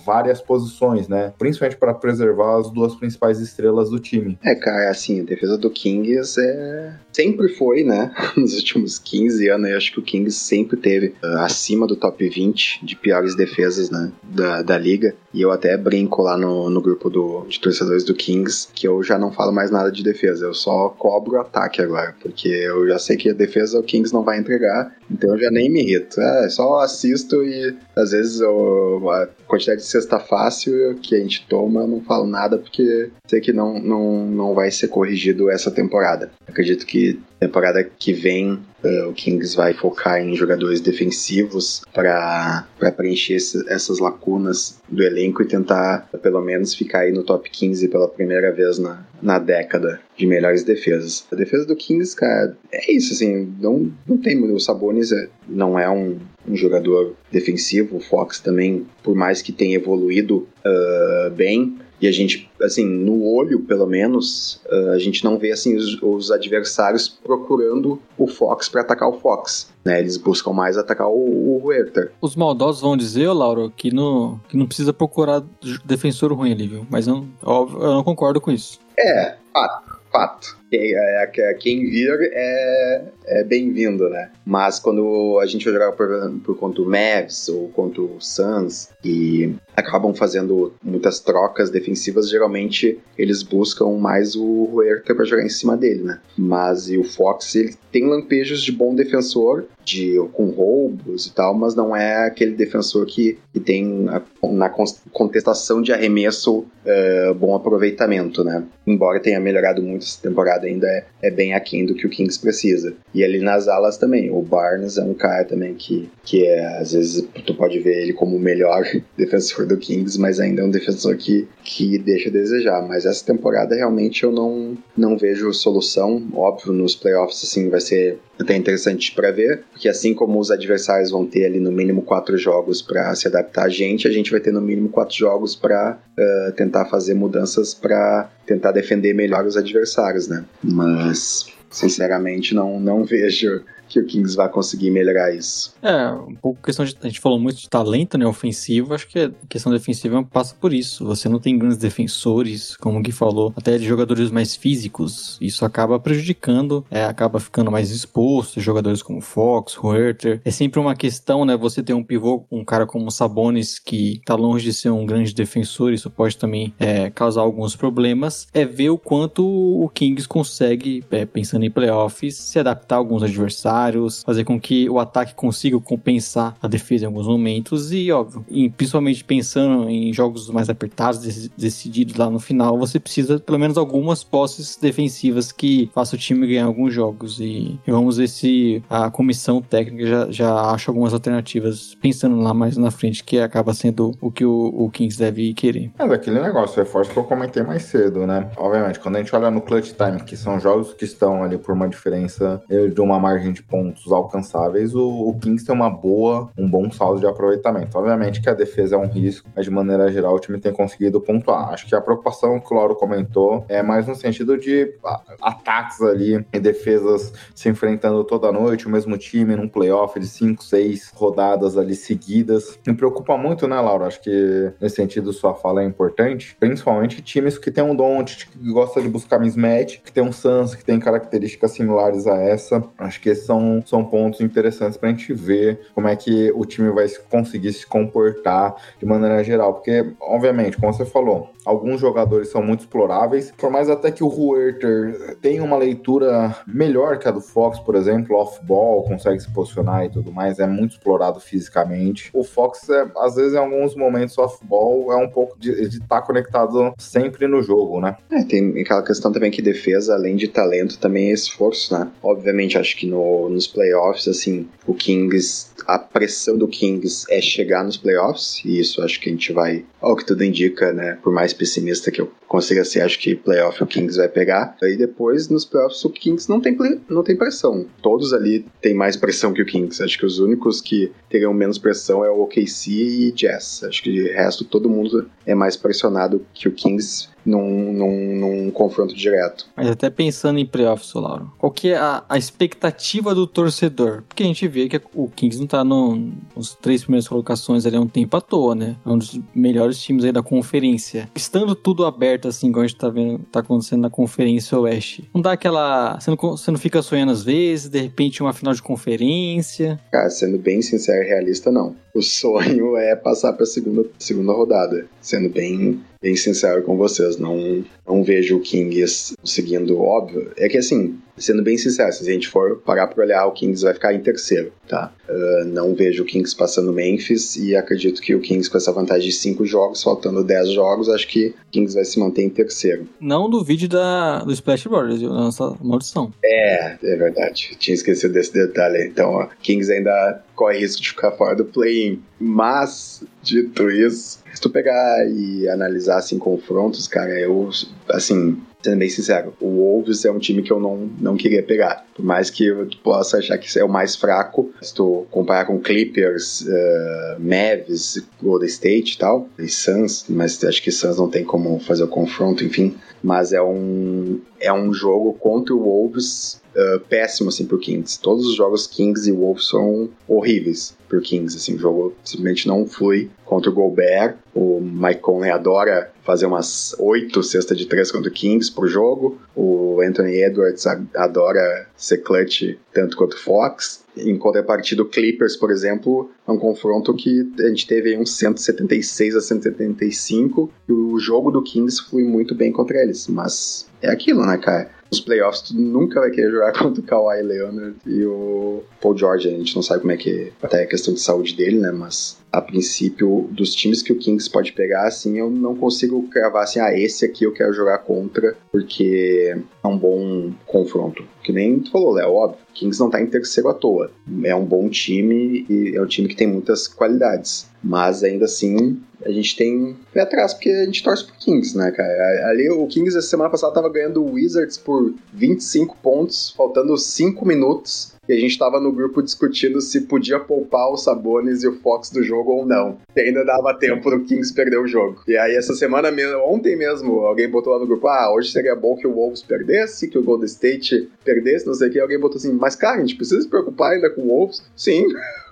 várias posições, né? Principalmente para preservar as duas principais estrelas do time. É, cara, assim, a defesa do Kings é sempre foi, né? Nos últimos 15 anos, eu acho que o Kings sempre teve uh, acima do top 20 de piores defesas né, da, da liga. E eu até brinco lá no, no grupo do, de torcedores do Kings que eu já não falo mais nada de defesa, eu só cobro o ataque agora, porque eu já sei que a defesa o Kings não vai entregar, então eu já nem me irrito. É, só assisto e às vezes eu, a quantidade de cesta fácil que a gente toma, eu não falo nada porque sei que não, não, não vai ser corrigido essa temporada. Acredito que temporada que vem uh, o Kings vai focar em jogadores defensivos para preencher esse, essas lacunas do elenco e tentar pelo menos ficar aí no top 15 pela primeira vez na, na década de melhores defesas. A defesa do Kings, cara, é isso, assim, não, não tem. O Sabonis é, não é um, um jogador defensivo, o Fox também, por mais que tenha evoluído uh, bem, e a gente, assim, no olho, pelo menos, uh, a gente não vê, assim, os, os adversários procurando o Fox para atacar o Fox. Né? Eles buscam mais atacar o, o Huerta. Os maldosos vão dizer, Lauro, que, no, que não precisa procurar defensor ruim ali, viu? Mas eu, óbvio, eu não concordo com isso. É, fato, fato. Quem, é, é, quem vir é, é bem-vindo, né? Mas quando a gente vai jogar por, por conta do Mavs ou contra o Suns e acabam fazendo muitas trocas defensivas, geralmente eles buscam mais o Huerta para jogar em cima dele, né? Mas e o Fox, ele tem lampejos de bom defensor, de com roubos e tal, mas não é aquele defensor que, que tem a, na contestação de arremesso uh, bom aproveitamento, né? Embora tenha melhorado muito essa temporada, ainda é, é bem aquém do que o Kings precisa. E ali nas alas também, o Barnes é um cara também que, que é, às vezes tu pode ver ele como o melhor defensor do Kings, mas ainda é um defensor que, que deixa a desejar. Mas essa temporada realmente eu não, não vejo solução. Óbvio, nos playoffs assim vai ser até interessante para ver, porque assim como os adversários vão ter ali no mínimo quatro jogos para se adaptar a gente, a gente vai ter no mínimo quatro jogos para uh, tentar fazer mudanças para tentar defender melhor os adversários, né? Mas sinceramente não não vejo que o Kings vai conseguir melhorar isso. É, um pouco questão de. A gente falou muito de talento, né? Ofensivo. Acho que a questão defensiva passa por isso. Você não tem grandes defensores, como o Gui falou, até de jogadores mais físicos. Isso acaba prejudicando, é, acaba ficando mais exposto. Jogadores como Fox, Huerter. É sempre uma questão, né? Você ter um pivô, um cara como Sabonis, que tá longe de ser um grande defensor, isso pode também é, causar alguns problemas. É ver o quanto o Kings consegue, é, pensando em playoffs, se adaptar a alguns adversários adversários, fazer com que o ataque consiga compensar a defesa em alguns momentos e, óbvio, principalmente pensando em jogos mais apertados, decididos lá no final, você precisa pelo menos algumas posses defensivas que façam o time ganhar alguns jogos e vamos ver se a comissão técnica já, já acha algumas alternativas pensando lá mais na frente que acaba sendo o que o, o Kings deve querer. É daquele negócio, reforço que eu comentei mais cedo, né? Obviamente, quando a gente olha no clutch time, que são jogos que estão ali por uma diferença de uma margem de pontos alcançáveis, o, o Kings tem uma boa, um bom saldo de aproveitamento. Obviamente que a defesa é um risco, mas de maneira geral o time tem conseguido pontuar. Acho que a preocupação que o Lauro comentou é mais no sentido de ataques ali e defesas se enfrentando toda noite, o mesmo time num playoff de 5, 6 rodadas ali seguidas. Me preocupa muito, né, Lauro? Acho que nesse sentido sua fala é importante, principalmente times que tem um Don't, que gosta de buscar mismatch, que tem um Suns, que tem características similares a essa. Acho que esses são, são pontos interessantes para a gente ver como é que o time vai conseguir se comportar de maneira geral. Porque, obviamente, como você falou, alguns jogadores são muito exploráveis, por mais até que o Huerter tenha uma leitura melhor que a do Fox, por exemplo, off-ball, consegue se posicionar e tudo mais, é muito explorado fisicamente. O Fox, é, às vezes, em alguns momentos, off-ball é um pouco de estar tá conectado sempre no jogo, né? É, tem aquela questão também que defesa, além de talento, também é esforço, né? Obviamente, acho que no nos playoffs, assim, o Kings, a pressão do Kings é chegar nos playoffs, e isso acho que a gente vai, ao que tudo indica, né, por mais pessimista que eu consiga ser, acho que playoff o Kings vai pegar. Aí depois, nos playoffs, o Kings não tem, não tem pressão. Todos ali têm mais pressão que o Kings. Acho que os únicos que teriam menos pressão é o OKC e Jazz. Acho que de resto, todo mundo é mais pressionado que o Kings num, num, num, confronto direto. Mas até pensando em playoffs, Lauro, qual que é a, a, expectativa do torcedor? Porque a gente vê que o Kings não tá no, nos três primeiras colocações ali há um tempo à toa, né? É um dos melhores times aí da conferência. Estando tudo aberto assim, igual a gente tá vendo, tá acontecendo na conferência oeste. Não dá aquela... Você não, você não fica sonhando às vezes, de repente uma final de conferência? Cara, sendo bem sincero e realista, não. O sonho é passar pra segunda, segunda rodada. Sendo bem bem sincero com vocês, não, não vejo o Kings seguindo óbvio. É que assim, sendo bem sincero, se a gente for parar para olhar, o Kings vai ficar em terceiro, tá? Uh, não vejo o Kings passando Memphis e acredito que o Kings com essa vantagem de cinco jogos, faltando 10 jogos, acho que o Kings vai se manter em terceiro. Não duvide da, do Splash Brothers, da nossa maldição. É, é verdade. Tinha esquecido desse detalhe. Então, o Kings ainda corre risco de ficar fora do play-in. Mas, dito isso, se tu pegar e analisar assim confrontos, cara, eu assim, sendo bem sincero, o Wolves é um time que eu não, não queria pegar. Por mais que eu possa achar que é o mais fraco, se tu comparar com Clippers, uh, Mavs, Golden State e tal, e Suns, mas acho que Suns não tem como fazer o confronto, enfim. Mas é um, é um jogo contra o Wolves uh, péssimo assim pro Kings. Todos os jogos Kings e Wolves são horríveis pro Kings, assim, o jogo simplesmente não flui contra o Gobert. O Mike Conley adora fazer umas oito cestas de três contra o Kings por jogo. O Anthony Edwards adora ser clutch tanto quanto o Fox. Em contrapartida, o Clippers, por exemplo, é um confronto que a gente teve uns 176 a 175 e o jogo do Kings foi muito bem contra eles. Mas é aquilo, né, cara? Nos playoffs, tu nunca vai querer jogar contra o Kawhi Leonard e o Paul George. A gente não sabe como é que até a questão de saúde dele, né? Mas a princípio, dos times que o Kings pode pegar, assim, eu não consigo cravar assim, ah, esse aqui eu quero jogar contra, porque é um bom confronto. Que nem tu falou, Léo, óbvio, Kings não tá em terceiro à toa. É um bom time e é um time que tem muitas qualidades. Mas ainda assim, a gente tem pé atrás porque a gente torce pro Kings, né, cara? Ali o Kings essa semana passada tava ganhando o Wizards por 25 pontos, faltando 5 minutos e a gente tava no grupo discutindo se podia poupar o Sabonis e o Fox do jogo ou não. E ainda dava tempo do Kings perder o jogo. E aí essa semana, ontem mesmo, alguém botou lá no grupo, ah, hoje seria bom que o Wolves perdesse, que o Golden State perdesse, não sei o que. Alguém botou assim, mas cara, a gente precisa se preocupar ainda com o Wolves? Sim.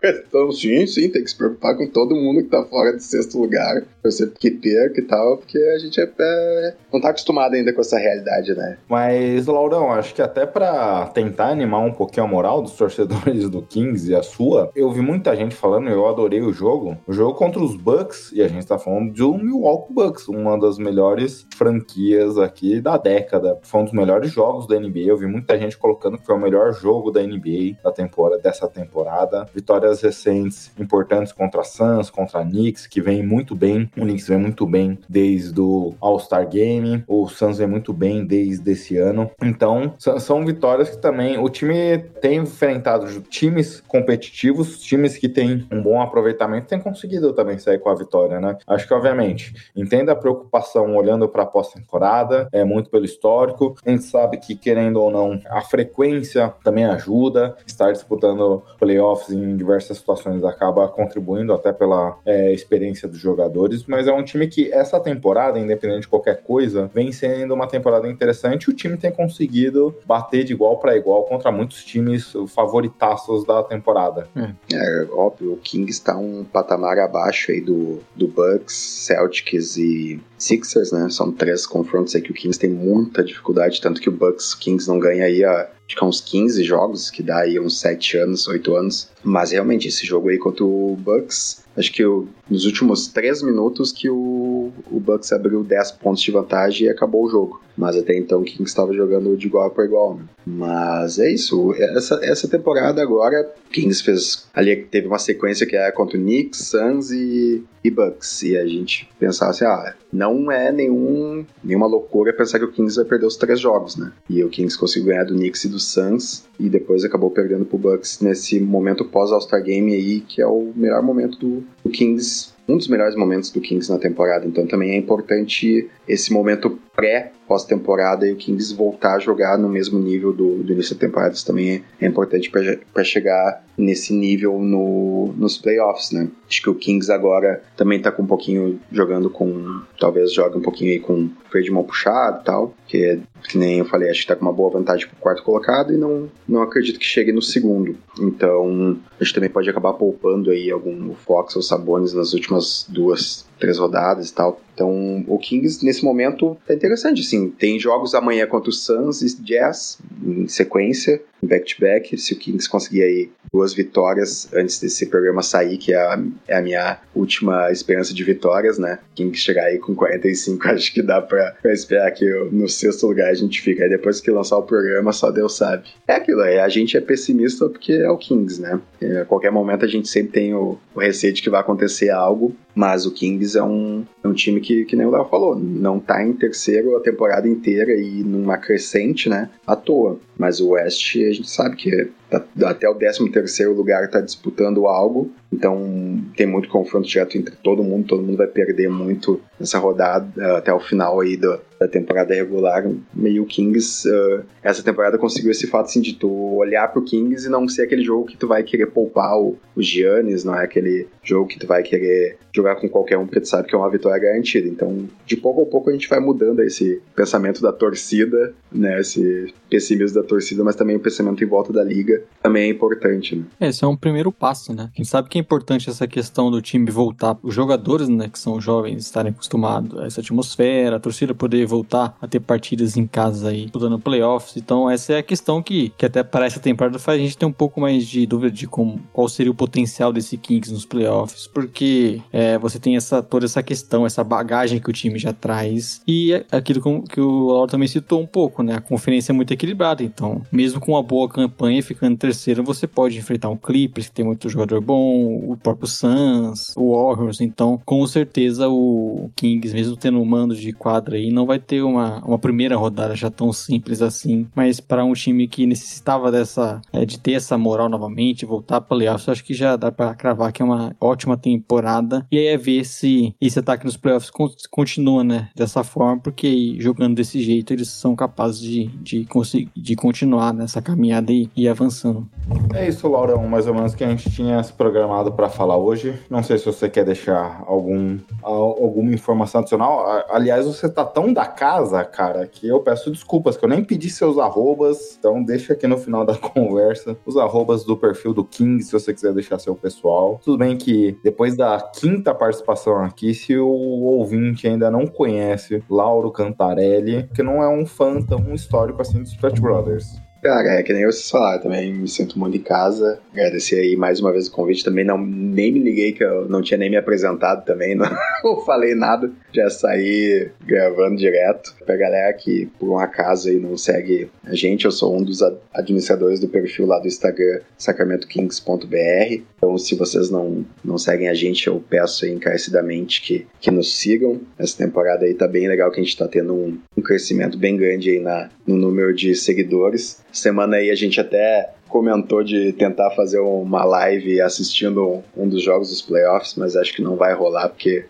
Então, sim, sim, tem que se preocupar com todo mundo que tá fora de sexto lugar. Você que perca e tal, porque a gente é, é, não tá acostumado ainda com essa realidade, né? Mas, Laurão, acho que até para tentar animar um pouquinho a moral dos torcedores do Kings e a sua, eu vi muita gente falando, eu adorei o jogo. O jogo contra os Bucks, e a gente tá falando de um Milwaukee Bucks, uma das melhores franquias aqui da década. Foi um dos melhores jogos da NBA. Eu vi muita gente colocando que foi o melhor jogo da NBA da temporada, dessa temporada. Vitórias recentes importantes contra a Suns, contra a Knicks, que vem muito bem. O Knicks vem muito bem desde o All-Star Game. O Suns vem muito bem desde esse ano. Então, são vitórias que também o time tem enfrentado times competitivos, times que têm um bom aproveitamento, tem conseguido também sair com a vitória, né? Acho que, obviamente, entenda a preocupação olhando para a pós-temporada, é muito pelo histórico. A gente sabe que, querendo ou não, a frequência também ajuda. Estar disputando playoffs em diversas situações acaba contribuindo até pela é, experiência dos jogadores, mas é um time que essa temporada, independente de qualquer coisa, vem sendo uma temporada interessante. O time tem conseguido bater de igual para igual contra muitos times favoritaços da temporada. É, é óbvio, o Kings está um patamar abaixo aí do, do Bucks, Celtics e Sixers, né? São três confrontos aí que o Kings tem muita dificuldade, tanto que o Bucks, Kings não ganha aí a acho que há uns 15 jogos, que dá aí uns 7 anos, 8 anos. Mas realmente, esse jogo aí contra o Bucks, acho que nos últimos 3 minutos que o, o Bucks abriu 10 pontos de vantagem e acabou o jogo. Mas até então o Kings estava jogando de igual para igual. Né? Mas é isso. Essa, essa temporada agora, Kings fez. Ali teve uma sequência que era contra o Knicks, Suns e, e Bucks. E a gente pensava assim: ah, não é nenhum, nenhuma loucura pensar que o Kings vai perder os três jogos, né? E o Kings conseguiu ganhar do Knicks e do Suns. E depois acabou perdendo pro Bucks nesse momento pós-All-Star Game aí, que é o melhor momento do, do Kings um dos melhores momentos do Kings na temporada. Então também é importante esse momento pré pós-temporada e o Kings voltar a jogar no mesmo nível do, do início da temporada. Isso também é importante para chegar nesse nível no, nos playoffs, né? Acho que o Kings agora também tá com um pouquinho jogando com. Talvez jogue um pouquinho aí com freio de mão puxado e tal. Que, que nem eu falei, acho que tá com uma boa vantagem pro quarto colocado e não, não acredito que chegue no segundo. Então, a gente também pode acabar poupando aí algum Fox ou Sabonis nas últimas duas três rodadas e tal. Então, o Kings, nesse momento, tá interessante, assim. Tem jogos amanhã contra o Suns e Jazz, em sequência, back-to-back. -back. Se o Kings conseguir aí duas vitórias antes desse programa sair, que é a, é a minha última esperança de vitórias, né? Kings chegar aí com 45, acho que dá pra, pra esperar que eu, no sexto lugar a gente fica. Aí depois que lançar o programa, só Deus sabe. É aquilo, é, a gente é pessimista porque é o Kings, né? É, a qualquer momento a gente sempre tem o, o receio de que vai acontecer algo, mas o Kings é um, é um time que, que nem o Léo falou, não tá em terceiro a temporada inteira e numa crescente, né? À toa. Mas o West a gente sabe que tá, até o 13 terceiro lugar está disputando algo, então tem muito confronto direto entre todo mundo, todo mundo vai perder muito nessa rodada até o final aí da temporada regular. Meio Kings, uh, essa temporada conseguiu esse fato assim, de tu olhar pro Kings e não ser aquele jogo que tu vai querer poupar o, o Giannis, não é aquele jogo que tu vai querer jogar com qualquer um porque tu sabe que é uma vitória garantida. Então, de pouco a pouco a gente vai mudando esse pensamento da torcida, né, esse pessimismo da torcida, mas também o pensamento em volta da liga também é importante, né? Esse é um primeiro passo, né? Quem sabe quem importante essa questão do time voltar, os jogadores, né, que são jovens, estarem acostumados a essa atmosfera, a torcida poder voltar a ter partidas em casa aí, disputando playoffs. Então, essa é a questão que, que até para essa temporada faz a gente ter um pouco mais de dúvida de como, qual seria o potencial desse Kings nos playoffs, porque é, você tem essa, toda essa questão, essa bagagem que o time já traz, e é aquilo que o Lauro também citou um pouco, né? A conferência é muito equilibrada, então, mesmo com uma boa campanha, ficando terceiro, você pode enfrentar um Clippers, que tem muito jogador bom, o próprio Suns, o Warriors, então, com certeza o Kings, mesmo tendo um mando de quadra aí, não vai ter uma, uma primeira rodada já tão simples assim, mas para um time que necessitava dessa, é, de ter essa moral novamente, voltar para playoffs, acho que já dá para cravar que é uma ótima temporada, e aí é ver se esse ataque nos playoffs continua, né, dessa forma, porque jogando desse jeito, eles são capazes de, de, conseguir, de continuar nessa caminhada e ir avançando. É isso, Laurão, mais ou menos que a gente tinha se programado para falar hoje. Não sei se você quer deixar algum, alguma informação adicional. Aliás, você tá tão da casa, cara, que eu peço desculpas, que eu nem pedi seus arrobas. Então deixa aqui no final da conversa os arrobas do perfil do King, se você quiser deixar seu pessoal. Tudo bem que depois da quinta participação aqui, se o ouvinte ainda não conhece Lauro Cantarelli, que não é um fã tão histórico assim dos Flat Brothers. Cara, é que nem vocês falaram, também me sinto muito em casa. Agradecer aí mais uma vez o convite. Também não nem me liguei que eu não tinha nem me apresentado também, não, não falei nada. Já saí gravando direto. Pra galera que por um acaso aí não segue a gente, eu sou um dos administradores do perfil lá do Instagram, sacramentokings.br. Então, se vocês não, não seguem a gente, eu peço encarecidamente que, que nos sigam. Essa temporada aí tá bem legal, que a gente tá tendo um, um crescimento bem grande aí na, no número de seguidores. Semana aí a gente até comentou de tentar fazer uma live assistindo um dos jogos dos playoffs, mas acho que não vai rolar porque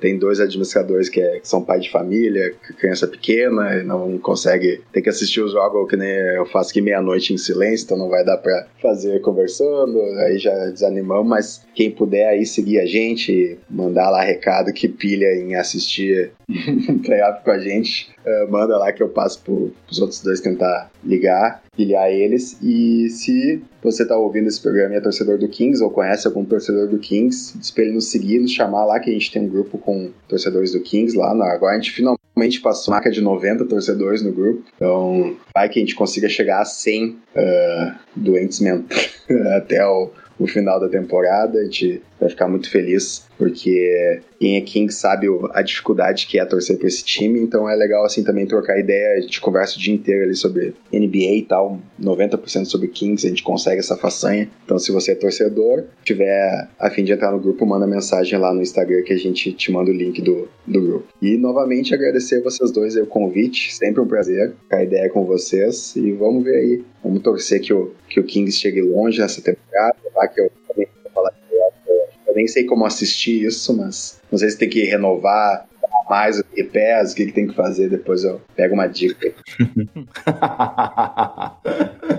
tem dois administradores que, é, que são pai de família, criança pequena, e não consegue, tem que assistir os jogos que nem eu faço aqui meia-noite em silêncio, então não vai dar para fazer conversando, aí já desanimamos, mas quem puder aí seguir a gente, mandar lá recado que pilha em assistir playoff com a gente, uh, manda lá que eu passo para os outros dois tentar ligar, pilhar eles, e se você está ouvindo esse programa e é torcedor do Kings ou conhece algum torcedor do Kings, diz para ele nos seguir, nos chamar lá, que a gente tem um grupo com torcedores do Kings lá. Agora a gente finalmente passou a marca de 90 torcedores no grupo. Então, vai que a gente consiga chegar a 100 uh, doentes mentais até o, o final da temporada. A gente vai ficar muito feliz, porque quem é King sabe a dificuldade que é torcer para esse time, então é legal assim também trocar ideia, a gente conversa o dia inteiro ali sobre NBA e tal, 90% sobre Kings, a gente consegue essa façanha. Então se você é torcedor, tiver a fim de entrar no grupo, manda mensagem lá no Instagram que a gente te manda o link do, do grupo. E novamente agradecer vocês dois o convite, sempre um prazer trocar ideia com vocês e vamos ver aí, vamos torcer que o, que o Kings chegue longe nessa temporada, tá? que eu também vou falar eu nem sei como assistir isso, mas não sei se tem que renovar mais o que pés, o que, que tem que fazer, depois eu pego uma dica.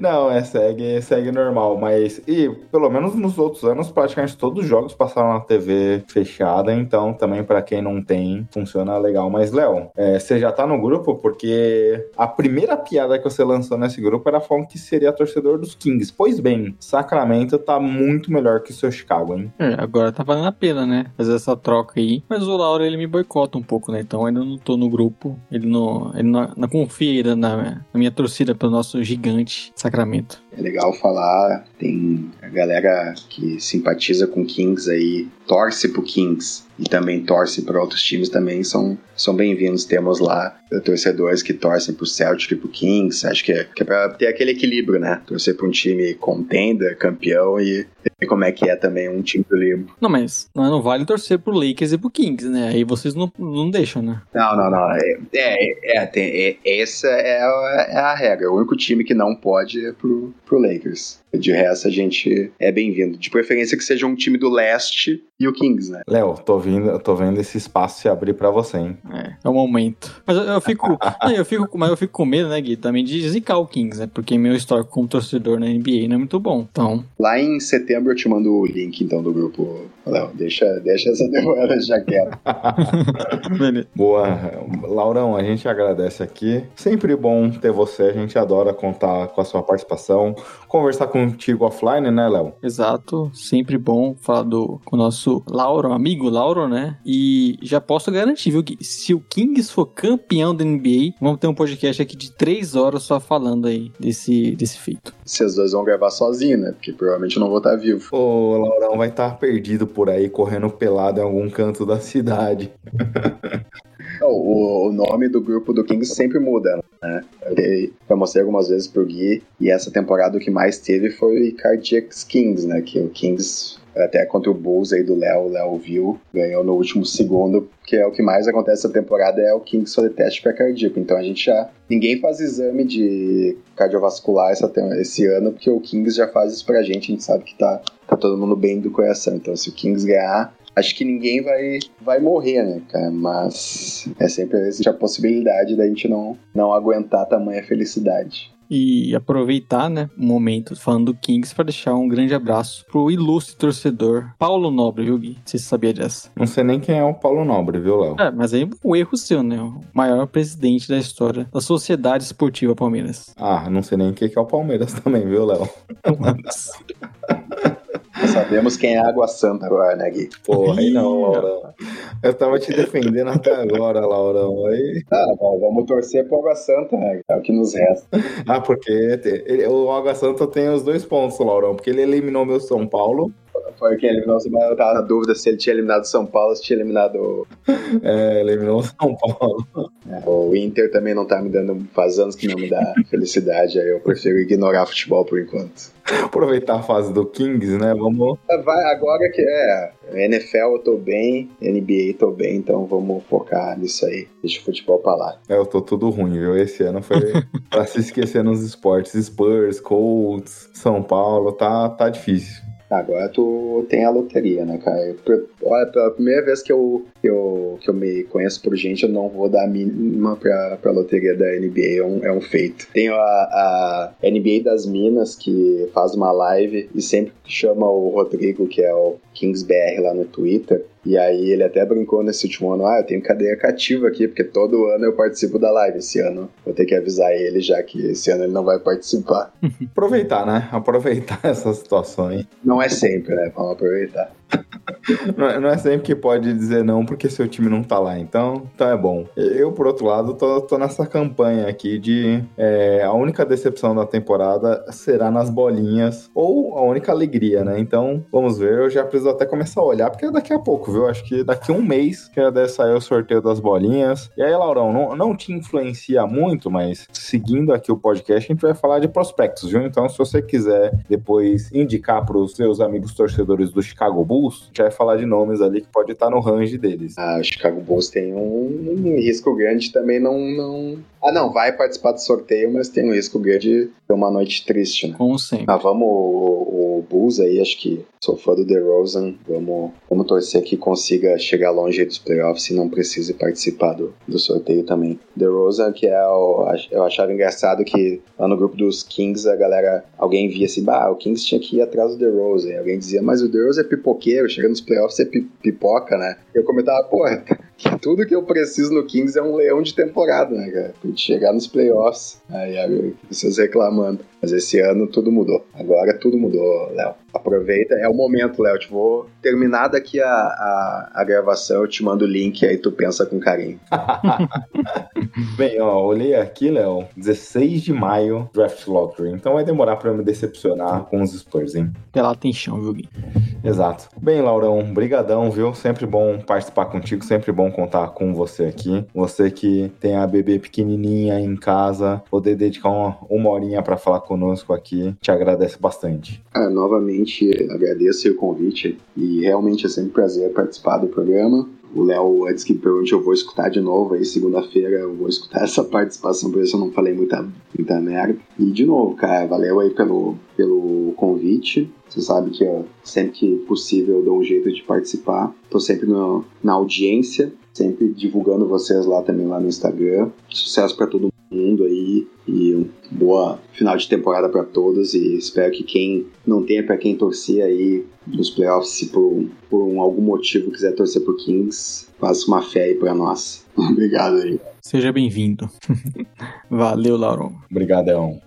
Não, é segue, segue normal, mas e pelo menos nos outros anos praticamente todos os jogos passaram na TV fechada, então também para quem não tem funciona legal. Mas Léo, é, você já tá no grupo porque a primeira piada que você lançou nesse grupo era falando que seria torcedor dos Kings. Pois bem, Sacramento tá muito melhor que o seu Chicago, hein? É, agora tá valendo a pena, né? Fazer essa troca aí. Mas o Lauro ele me boicota um pouco, né? Então ainda não tô no grupo. Ele não, ele não, não confia na, na minha torcida pelo nosso gigante Sacramento. É legal falar, tem a galera que simpatiza com Kings aí, torce pro Kings e também torce para outros times também são, são bem-vindos. Temos lá torcedores que torcem pro Celtic e pro Kings. Acho que é, que é pra ter aquele equilíbrio, né? Torcer pra um time contender, campeão e ver como é que é também um time do livro. Não, mas não vale torcer pro Lakers e pro Kings, né? Aí vocês não, não deixam, né? Não, não, não. É, é, é, tem, é essa é a, é a regra. O único time que não pode é pro, pro Lakers. De resto, a gente é bem-vindo. De preferência que seja um time do leste e o Kings, né? Léo, tô, vindo, tô vendo esse espaço se abrir para você, hein? É, é o momento. Mas eu, eu fico. não, eu fico mas eu fico com medo, né, Gui? Também de zicar o Kings, né? Porque meu histórico como torcedor na NBA não é muito bom. Então. Lá em setembro eu te mando o link, então, do grupo Não, deixa, deixa essa demora já quieta. Boa. Laurão, a gente agradece aqui. Sempre bom ter você, a gente adora contar com a sua participação, conversar contigo offline, né, Léo? Exato, sempre bom falar do, com o nosso Lauro, amigo Lauro, né? E já posso garantir, viu, que se o Kings for campeão da NBA, vamos ter um podcast aqui de três horas só falando aí desse, desse feito. Vocês dois vão gravar sozinho, né? Porque provavelmente eu não vou estar vivo. O Laurão vai estar perdido por aí, correndo pelado em algum canto da cidade. O, o nome do grupo do Kings sempre muda, né? Eu mostrei algumas vezes pro Gui, e essa temporada o que mais teve foi Cardiacs Kings, né? Que o Kings até contra o Bulls aí do Léo, o Léo viu, ganhou no último segundo, que é o que mais acontece essa temporada, é o Kings fazer teste para cardíaco. Então a gente já. Ninguém faz exame de cardiovascular essa, esse ano, porque o Kings já faz isso pra gente, a gente sabe que tá, tá todo mundo bem do coração. Então se o Kings ganhar, acho que ninguém vai, vai morrer, né, cara? Mas é sempre existe a possibilidade da gente não, não aguentar tamanha felicidade. E aproveitar, né, o momento falando do Kings para deixar um grande abraço pro ilustre torcedor Paulo Nobre, viu, Gui? Você sabia dessa? Não sei nem quem é o Paulo Nobre, viu, Léo? É, mas aí o erro seu, né? O maior presidente da história da Sociedade Esportiva Palmeiras. Ah, não sei nem quem que é o Palmeiras também, viu, Léo? Sabemos quem é Água Santa agora, né, Gui? Porra, aí não, Laurão. Eu tava te defendendo até agora, Laurão. Aí... Ah, bom, vamos torcer pro Água Santa, né? É o que nos resta. Ah, porque ele, o Água Santa tem os dois pontos, Laurão. Porque ele eliminou meu São Paulo foi quem eliminou o São Paulo. Eu tava na dúvida se ele tinha eliminado o São Paulo ou se tinha eliminado. É, eliminou o São Paulo. É, o Inter também não tá me dando. Faz anos que não me dá felicidade, aí eu prefiro ignorar futebol por enquanto. Aproveitar a fase do Kings, né? Vamos. Vai, agora que é. NFL eu tô bem, NBA tô bem, então vamos focar nisso aí. Deixa o futebol pra lá. É, eu tô tudo ruim, viu? Esse ano foi pra se esquecer nos esportes. Spurs, Colts, São Paulo, tá, tá difícil. Agora tu tem a loteria, né, cara? Olha, pela primeira vez que eu, eu, que eu me conheço por gente, eu não vou dar a mínima pra, pra loteria da NBA, é um, é um feito. Tenho a, a NBA das Minas, que faz uma live e sempre chama o Rodrigo, que é o KingsBR lá no Twitter, e aí ele até brincou nesse último ano, ah, eu tenho cadeia cativa aqui, porque todo ano eu participo da live. Esse ano vou ter que avisar ele, já que esse ano ele não vai participar. Aproveitar, né? Aproveitar essa situação aí. Não é sempre, né? Vamos aproveitar. Não, é, sempre que pode dizer não porque seu time não tá lá, então, então é bom. Eu, por outro lado, tô, tô nessa campanha aqui de é, a única decepção da temporada será nas bolinhas, ou a única alegria, né? Então, vamos ver, eu já preciso até começar a olhar, porque é daqui a pouco, viu? Acho que daqui a um mês que já deve sair o sorteio das bolinhas. E aí, Laurão, não, não te influencia muito, mas seguindo aqui o podcast, a gente vai falar de prospectos, viu? Então, se você quiser depois indicar para os seus amigos torcedores do Chicago Bulls, Bulls, a gente vai falar de nomes ali que pode estar no range deles. Ah, o Chicago Bulls tem um, um risco grande também não, não... Ah, não, vai participar do sorteio, mas tem um risco grande de ter uma noite triste, né? Como sempre. Ah, vamos o, o Bulls aí, acho que sou fã do DeRozan, vamos, vamos torcer que consiga chegar longe dos playoffs e não precise participar do, do sorteio também. DeRozan, que é o, eu achava engraçado que lá no grupo dos Kings a galera, alguém via assim, bah, o Kings tinha que ir atrás do DeRozan, alguém dizia, mas o DeRozan é pipoqueiro, chega nos playoffs é pipoca, né? Eu comentava, porra, tudo que eu preciso no Kings é um leão de temporada, né, cara? Pra gente chegar nos playoffs. Aí, aí vocês reclamando. Mas esse ano tudo mudou. Agora tudo mudou, Léo. Aproveita, é o momento, Léo. Te vou terminar daqui a, a, a, gravação, eu te mando o link aí tu pensa com carinho. Bem, ó, olhei aqui, Léo, 16 de maio, Draft Lottery. Então vai demorar pra me decepcionar com os Spurs, hein? Tem chão, viu, Gui? Exato. Bem, Laurão, brigadão, viu? Sempre bom participar contigo, sempre bom contar com você aqui. Você que tem a bebê pequenininha em casa, poder dedicar uma, uma horinha para falar conosco aqui, te agradece bastante. Ah, novamente, agradeço o convite e realmente é sempre um prazer participar do programa. O Léo, antes que pergunte, eu vou escutar de novo aí, segunda-feira, eu vou escutar essa participação, por isso eu não falei muita, muita merda. E de novo, cara, valeu aí pelo, pelo convite. Você sabe que eu, sempre que possível eu dou um jeito de participar. Tô sempre no, na audiência, sempre divulgando vocês lá também lá no Instagram. Sucesso para todo mundo aí E um boa final de temporada para todos e espero que quem não tenha para quem torcer aí nos playoffs, se por, por um, algum motivo quiser torcer pro Kings, faça uma fé aí para nós. Obrigado aí. Seja bem-vindo. Valeu, Laurão. Obrigadão.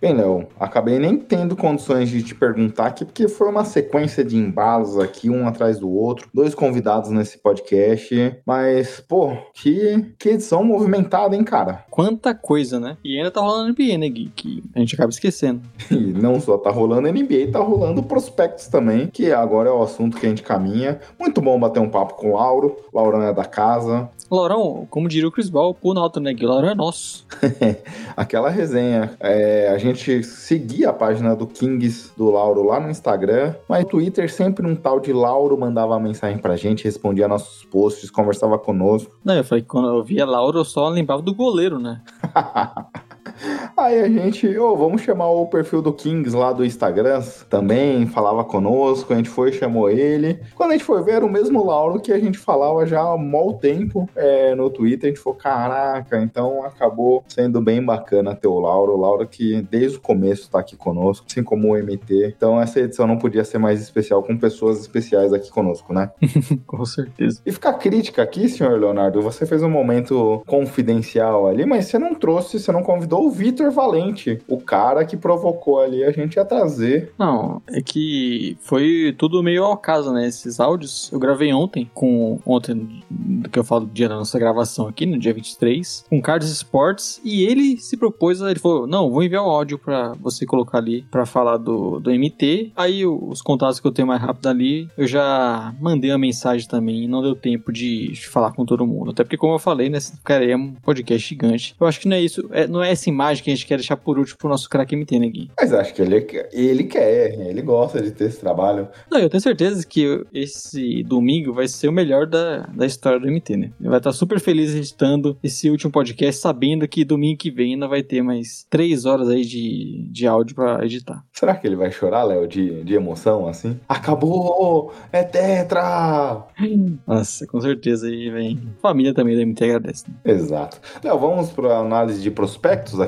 Bem, Léo, acabei nem tendo condições de te perguntar aqui, porque foi uma sequência de embalos aqui, um atrás do outro, dois convidados nesse podcast, mas, pô, que, que edição movimentada, hein, cara? Quanta coisa, né? E ainda tá rolando NBA, né, Gui? Que a gente acaba esquecendo. E não só tá rolando NBA, tá rolando prospectos também, que agora é o assunto que a gente caminha. Muito bom bater um papo com o Lauro, Lauro é da casa. Laurão, como diria o Chris Ball, pô no alto, né, Laurão é nosso. Aquela resenha. É, a gente seguia a página do Kings do Lauro lá no Instagram, mas no Twitter sempre um tal de Lauro mandava mensagem pra gente, respondia nossos posts, conversava conosco. Não, eu falei que quando eu via Lauro, eu só lembrava do goleiro, né? Aí a gente, ô, oh, vamos chamar o perfil do Kings lá do Instagram também, falava conosco, a gente foi chamou ele. Quando a gente foi ver, era o mesmo Lauro que a gente falava já há mau tempo é, no Twitter, a gente falou, caraca, então acabou sendo bem bacana ter o Lauro, o Lauro que desde o começo tá aqui conosco, assim como o MT. Então essa edição não podia ser mais especial com pessoas especiais aqui conosco, né? com certeza. E ficar crítica aqui, senhor Leonardo, você fez um momento confidencial ali, mas você não trouxe, você não convidou o Vitor Valente, o cara que provocou ali a gente a trazer. Não, é que foi tudo meio ao caso, né? Esses áudios eu gravei ontem, com ontem, do que eu falo do dia da nossa gravação aqui, no dia 23, com Carlos Sports, e ele se propôs, ele falou: Não, vou enviar o áudio para você colocar ali para falar do, do MT. Aí os contatos que eu tenho mais rápido ali, eu já mandei uma mensagem também, não deu tempo de, falar com todo mundo. Até porque, como eu falei, né? Cara, é um podcast gigante. Eu acho que não é isso, é, não é imagem que a gente quer deixar por último pro nosso craque MT, né, Gui? Mas acho que ele, ele quer, ele gosta de ter esse trabalho. Não, eu tenho certeza que esse domingo vai ser o melhor da, da história do MT, né? Ele vai estar super feliz editando esse último podcast, sabendo que domingo que vem ainda vai ter mais três horas aí de, de áudio para editar. Será que ele vai chorar, Léo, de, de emoção, assim? Acabou! É tetra! Nossa, com certeza aí vem. Família também da MT agradece. Né? Exato. Léo, vamos para análise de prospectos aqui?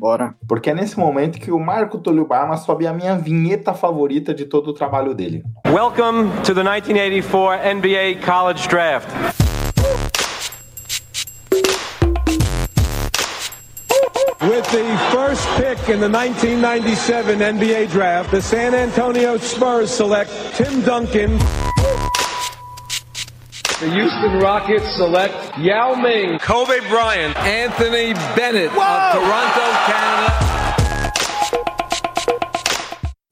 Bora. Porque é nesse momento que o Marco Tulio Barma sobe a minha vinheta favorita de todo o trabalho dele. Welcome to the 1984 NBA College Draft. With the first pick in the 1997 NBA Draft, the San Antonio Spurs select Tim Duncan. The Houston Rockets select Yao Ming, Kobe Bryant, Anthony Bennett Whoa! of Toronto, Canada.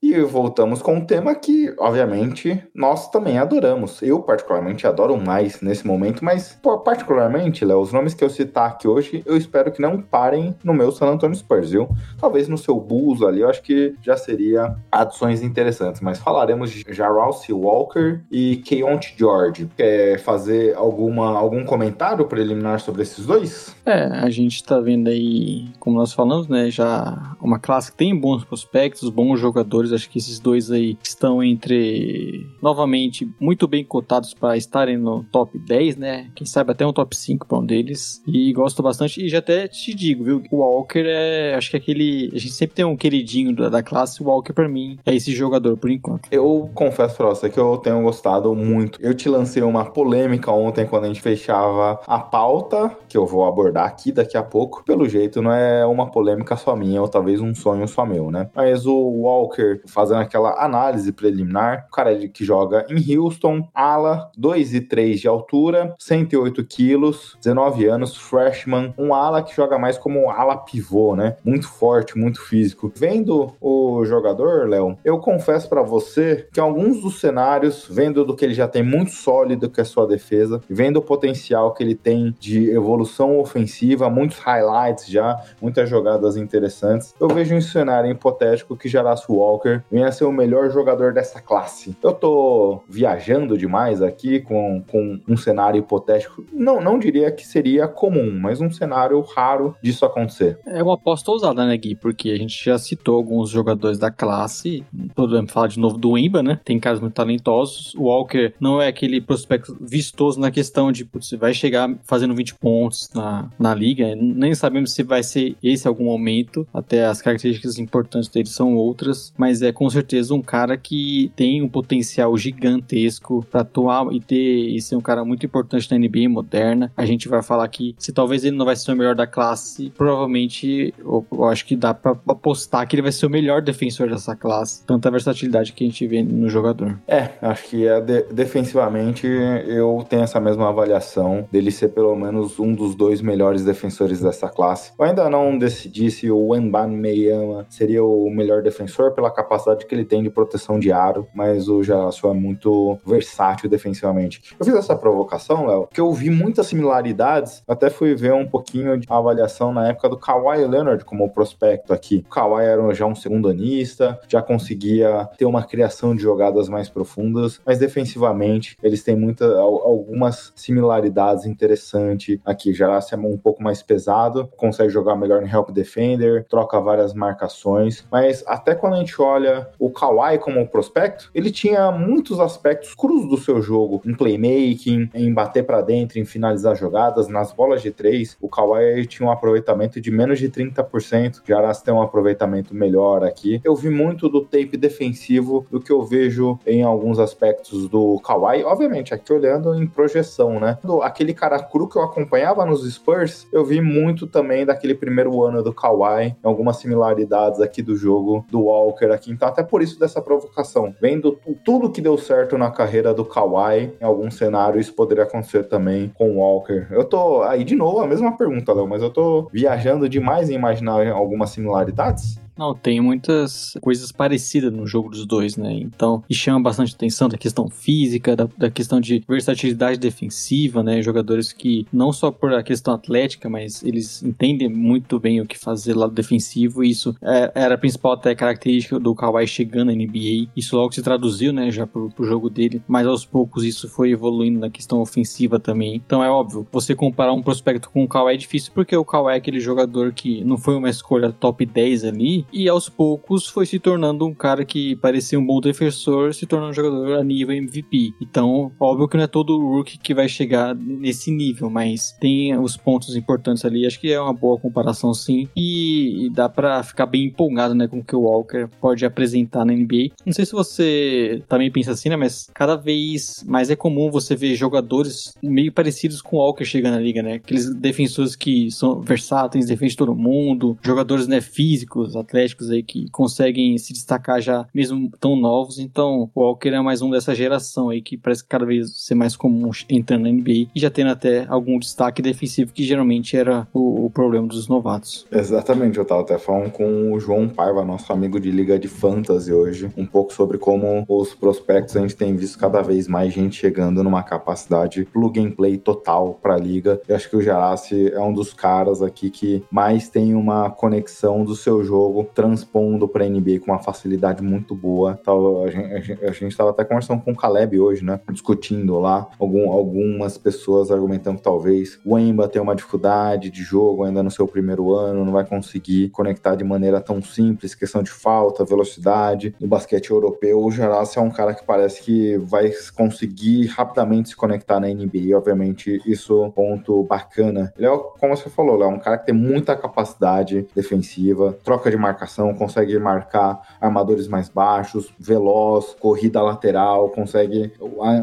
E voltamos com um tema que, obviamente, nós também adoramos. Eu, particularmente, adoro mais nesse momento, mas, particularmente, Léo, os nomes que eu citar aqui hoje, eu espero que não parem no meu San Antonio Spurs, viu? Talvez no seu Bulls ali, eu acho que já seria adições interessantes, mas falaremos de Jarrell Walker e Keontae George. Quer fazer alguma, algum comentário preliminar sobre esses dois? É, a gente tá vendo aí, como nós falamos, né, já uma classe que tem bons prospectos, bons jogadores, acho que esses dois aí estão entre, novamente, muito bem cotados para estarem no top 10, né? Quem sabe até um top 5 para um deles. E gosto bastante. E já até te digo, viu? O Walker é, acho que é aquele. A gente sempre tem um queridinho da, da classe. O Walker, para mim, é esse jogador por enquanto. Eu confesso pra você que eu tenho gostado muito. Eu te lancei uma polêmica ontem quando a gente fechava a pauta, que eu vou abordar aqui daqui a pouco. Pelo jeito, não é uma polêmica só minha, ou talvez um sonho só meu, né? Mas o Walker fazendo aquela análise preliminar. O cara que joga em Houston, ala, 2 e 3 de altura, 108 quilos, 19 anos, freshman, um ala que joga mais como ala pivô, né? Muito forte, muito físico. Vendo o jogador, Léo, eu confesso para você que alguns dos cenários, vendo do que ele já tem muito sólido que é sua defesa, vendo o potencial que ele tem de evolução ofensiva, muitos highlights já, muitas jogadas interessantes, eu vejo um cenário hipotético que Jaraço Walker Venha a ser o melhor jogador dessa classe. Eu tô viajando demais aqui com, com um cenário hipotético. Não, não diria que seria comum, mas um cenário raro disso acontecer. É uma aposta ousada, né, Gui? Porque a gente já citou alguns jogadores da classe. Podemos falar de novo do Imba, né? Tem caras muito talentosos. O Walker não é aquele prospecto vistoso na questão de você vai chegar fazendo 20 pontos na, na liga. Nem sabemos se vai ser esse algum momento. Até as características importantes dele são outras. Mas é com certeza um cara que tem um potencial gigantesco para atuar e ter e ser um cara muito importante na NBA moderna. A gente vai falar aqui se talvez ele não vai ser o melhor da classe, provavelmente eu, eu acho que dá para apostar que ele vai ser o melhor defensor dessa classe. Tanta versatilidade que a gente vê no jogador. É, acho que é de, defensivamente eu tenho essa mesma avaliação dele ser pelo menos um dos dois melhores defensores dessa classe. Eu ainda não decidi se o Wenban Meyama seria o melhor defensor pela capacidade que ele tem de proteção de aro, mas o Jarassio é muito versátil defensivamente. Eu fiz essa provocação, Léo, que eu vi muitas similaridades, até fui ver um pouquinho de avaliação na época do Kawhi Leonard como prospecto aqui. O Kawhi era já um segundo anista, já conseguia ter uma criação de jogadas mais profundas, mas defensivamente eles têm muita, algumas similaridades interessantes aqui. Jarassio é um pouco mais pesado, consegue jogar melhor em help defender, troca várias marcações, mas até quando a gente olha o Kawhi como prospecto, ele tinha muitos aspectos crus do seu jogo, em playmaking, em bater para dentro, em finalizar jogadas, nas bolas de três, o Kawhi tinha um aproveitamento de menos de 30%, Jaras tem um aproveitamento melhor aqui. Eu vi muito do tape defensivo do que eu vejo em alguns aspectos do Kawhi, obviamente aqui olhando em projeção, né? Aquele cara cru que eu acompanhava nos Spurs, eu vi muito também daquele primeiro ano do Kawhi, algumas similaridades aqui do jogo do Walker aqui, então até por isso dessa provocação, vendo tudo que deu certo na carreira do Kawhi, em algum cenário isso poderia acontecer também com o Walker. Eu tô aí de novo a mesma pergunta, Léo, mas eu tô viajando demais em imaginar algumas similaridades. Não, tem muitas coisas parecidas no jogo dos dois, né? Então, e chama bastante atenção da questão física, da, da, questão de versatilidade defensiva, né? Jogadores que, não só por a questão atlética, mas eles entendem muito bem o que fazer lado defensivo, e isso é, era a principal até característica do Kawhi chegando na NBA. Isso logo se traduziu, né, já pro, pro jogo dele, mas aos poucos isso foi evoluindo na questão ofensiva também. Então é óbvio, você comparar um prospecto com o Kawhi é difícil, porque o Kawhi é aquele jogador que não foi uma escolha top 10 ali, e aos poucos foi se tornando um cara que parecia um bom defensor, se tornando um jogador a nível MVP. Então, óbvio que não é todo rookie que vai chegar nesse nível, mas tem os pontos importantes ali. Acho que é uma boa comparação, sim. E, dá para ficar bem empolgado, né, com o que o Walker pode apresentar na NBA. Não sei se você também pensa assim, né, mas cada vez mais é comum você ver jogadores meio parecidos com o Walker chegando na liga, né? Aqueles defensores que são versáteis, defendem todo mundo, jogadores, né, físicos, atléticos atléticos aí que conseguem se destacar já mesmo tão novos. Então, o Walker é mais um dessa geração aí que parece cada vez ser mais comum entrando na NBA e já tendo até algum destaque defensivo que geralmente era o, o problema dos novatos. Exatamente, eu tava até falando com o João Paiva, nosso amigo de Liga de Fantasy hoje, um pouco sobre como os prospectos a gente tem visto cada vez mais gente chegando numa capacidade plug and play total para a liga. Eu acho que o Jarassi é um dos caras aqui que mais tem uma conexão do seu jogo transpondo para NBA com uma facilidade muito boa. a gente, estava até conversando com o Caleb hoje, né? Discutindo lá. Algum, algumas pessoas argumentando que talvez o Emba tenha uma dificuldade de jogo ainda no seu primeiro ano, não vai conseguir conectar de maneira tão simples, questão de falta, velocidade. No basquete europeu, o Jarassi é um cara que parece que vai conseguir rapidamente se conectar na NBA. Obviamente, isso é um ponto bacana. Ele é, como você falou, é um cara que tem muita capacidade defensiva, troca de marcação marcação, consegue marcar armadores mais baixos, veloz, corrida lateral, consegue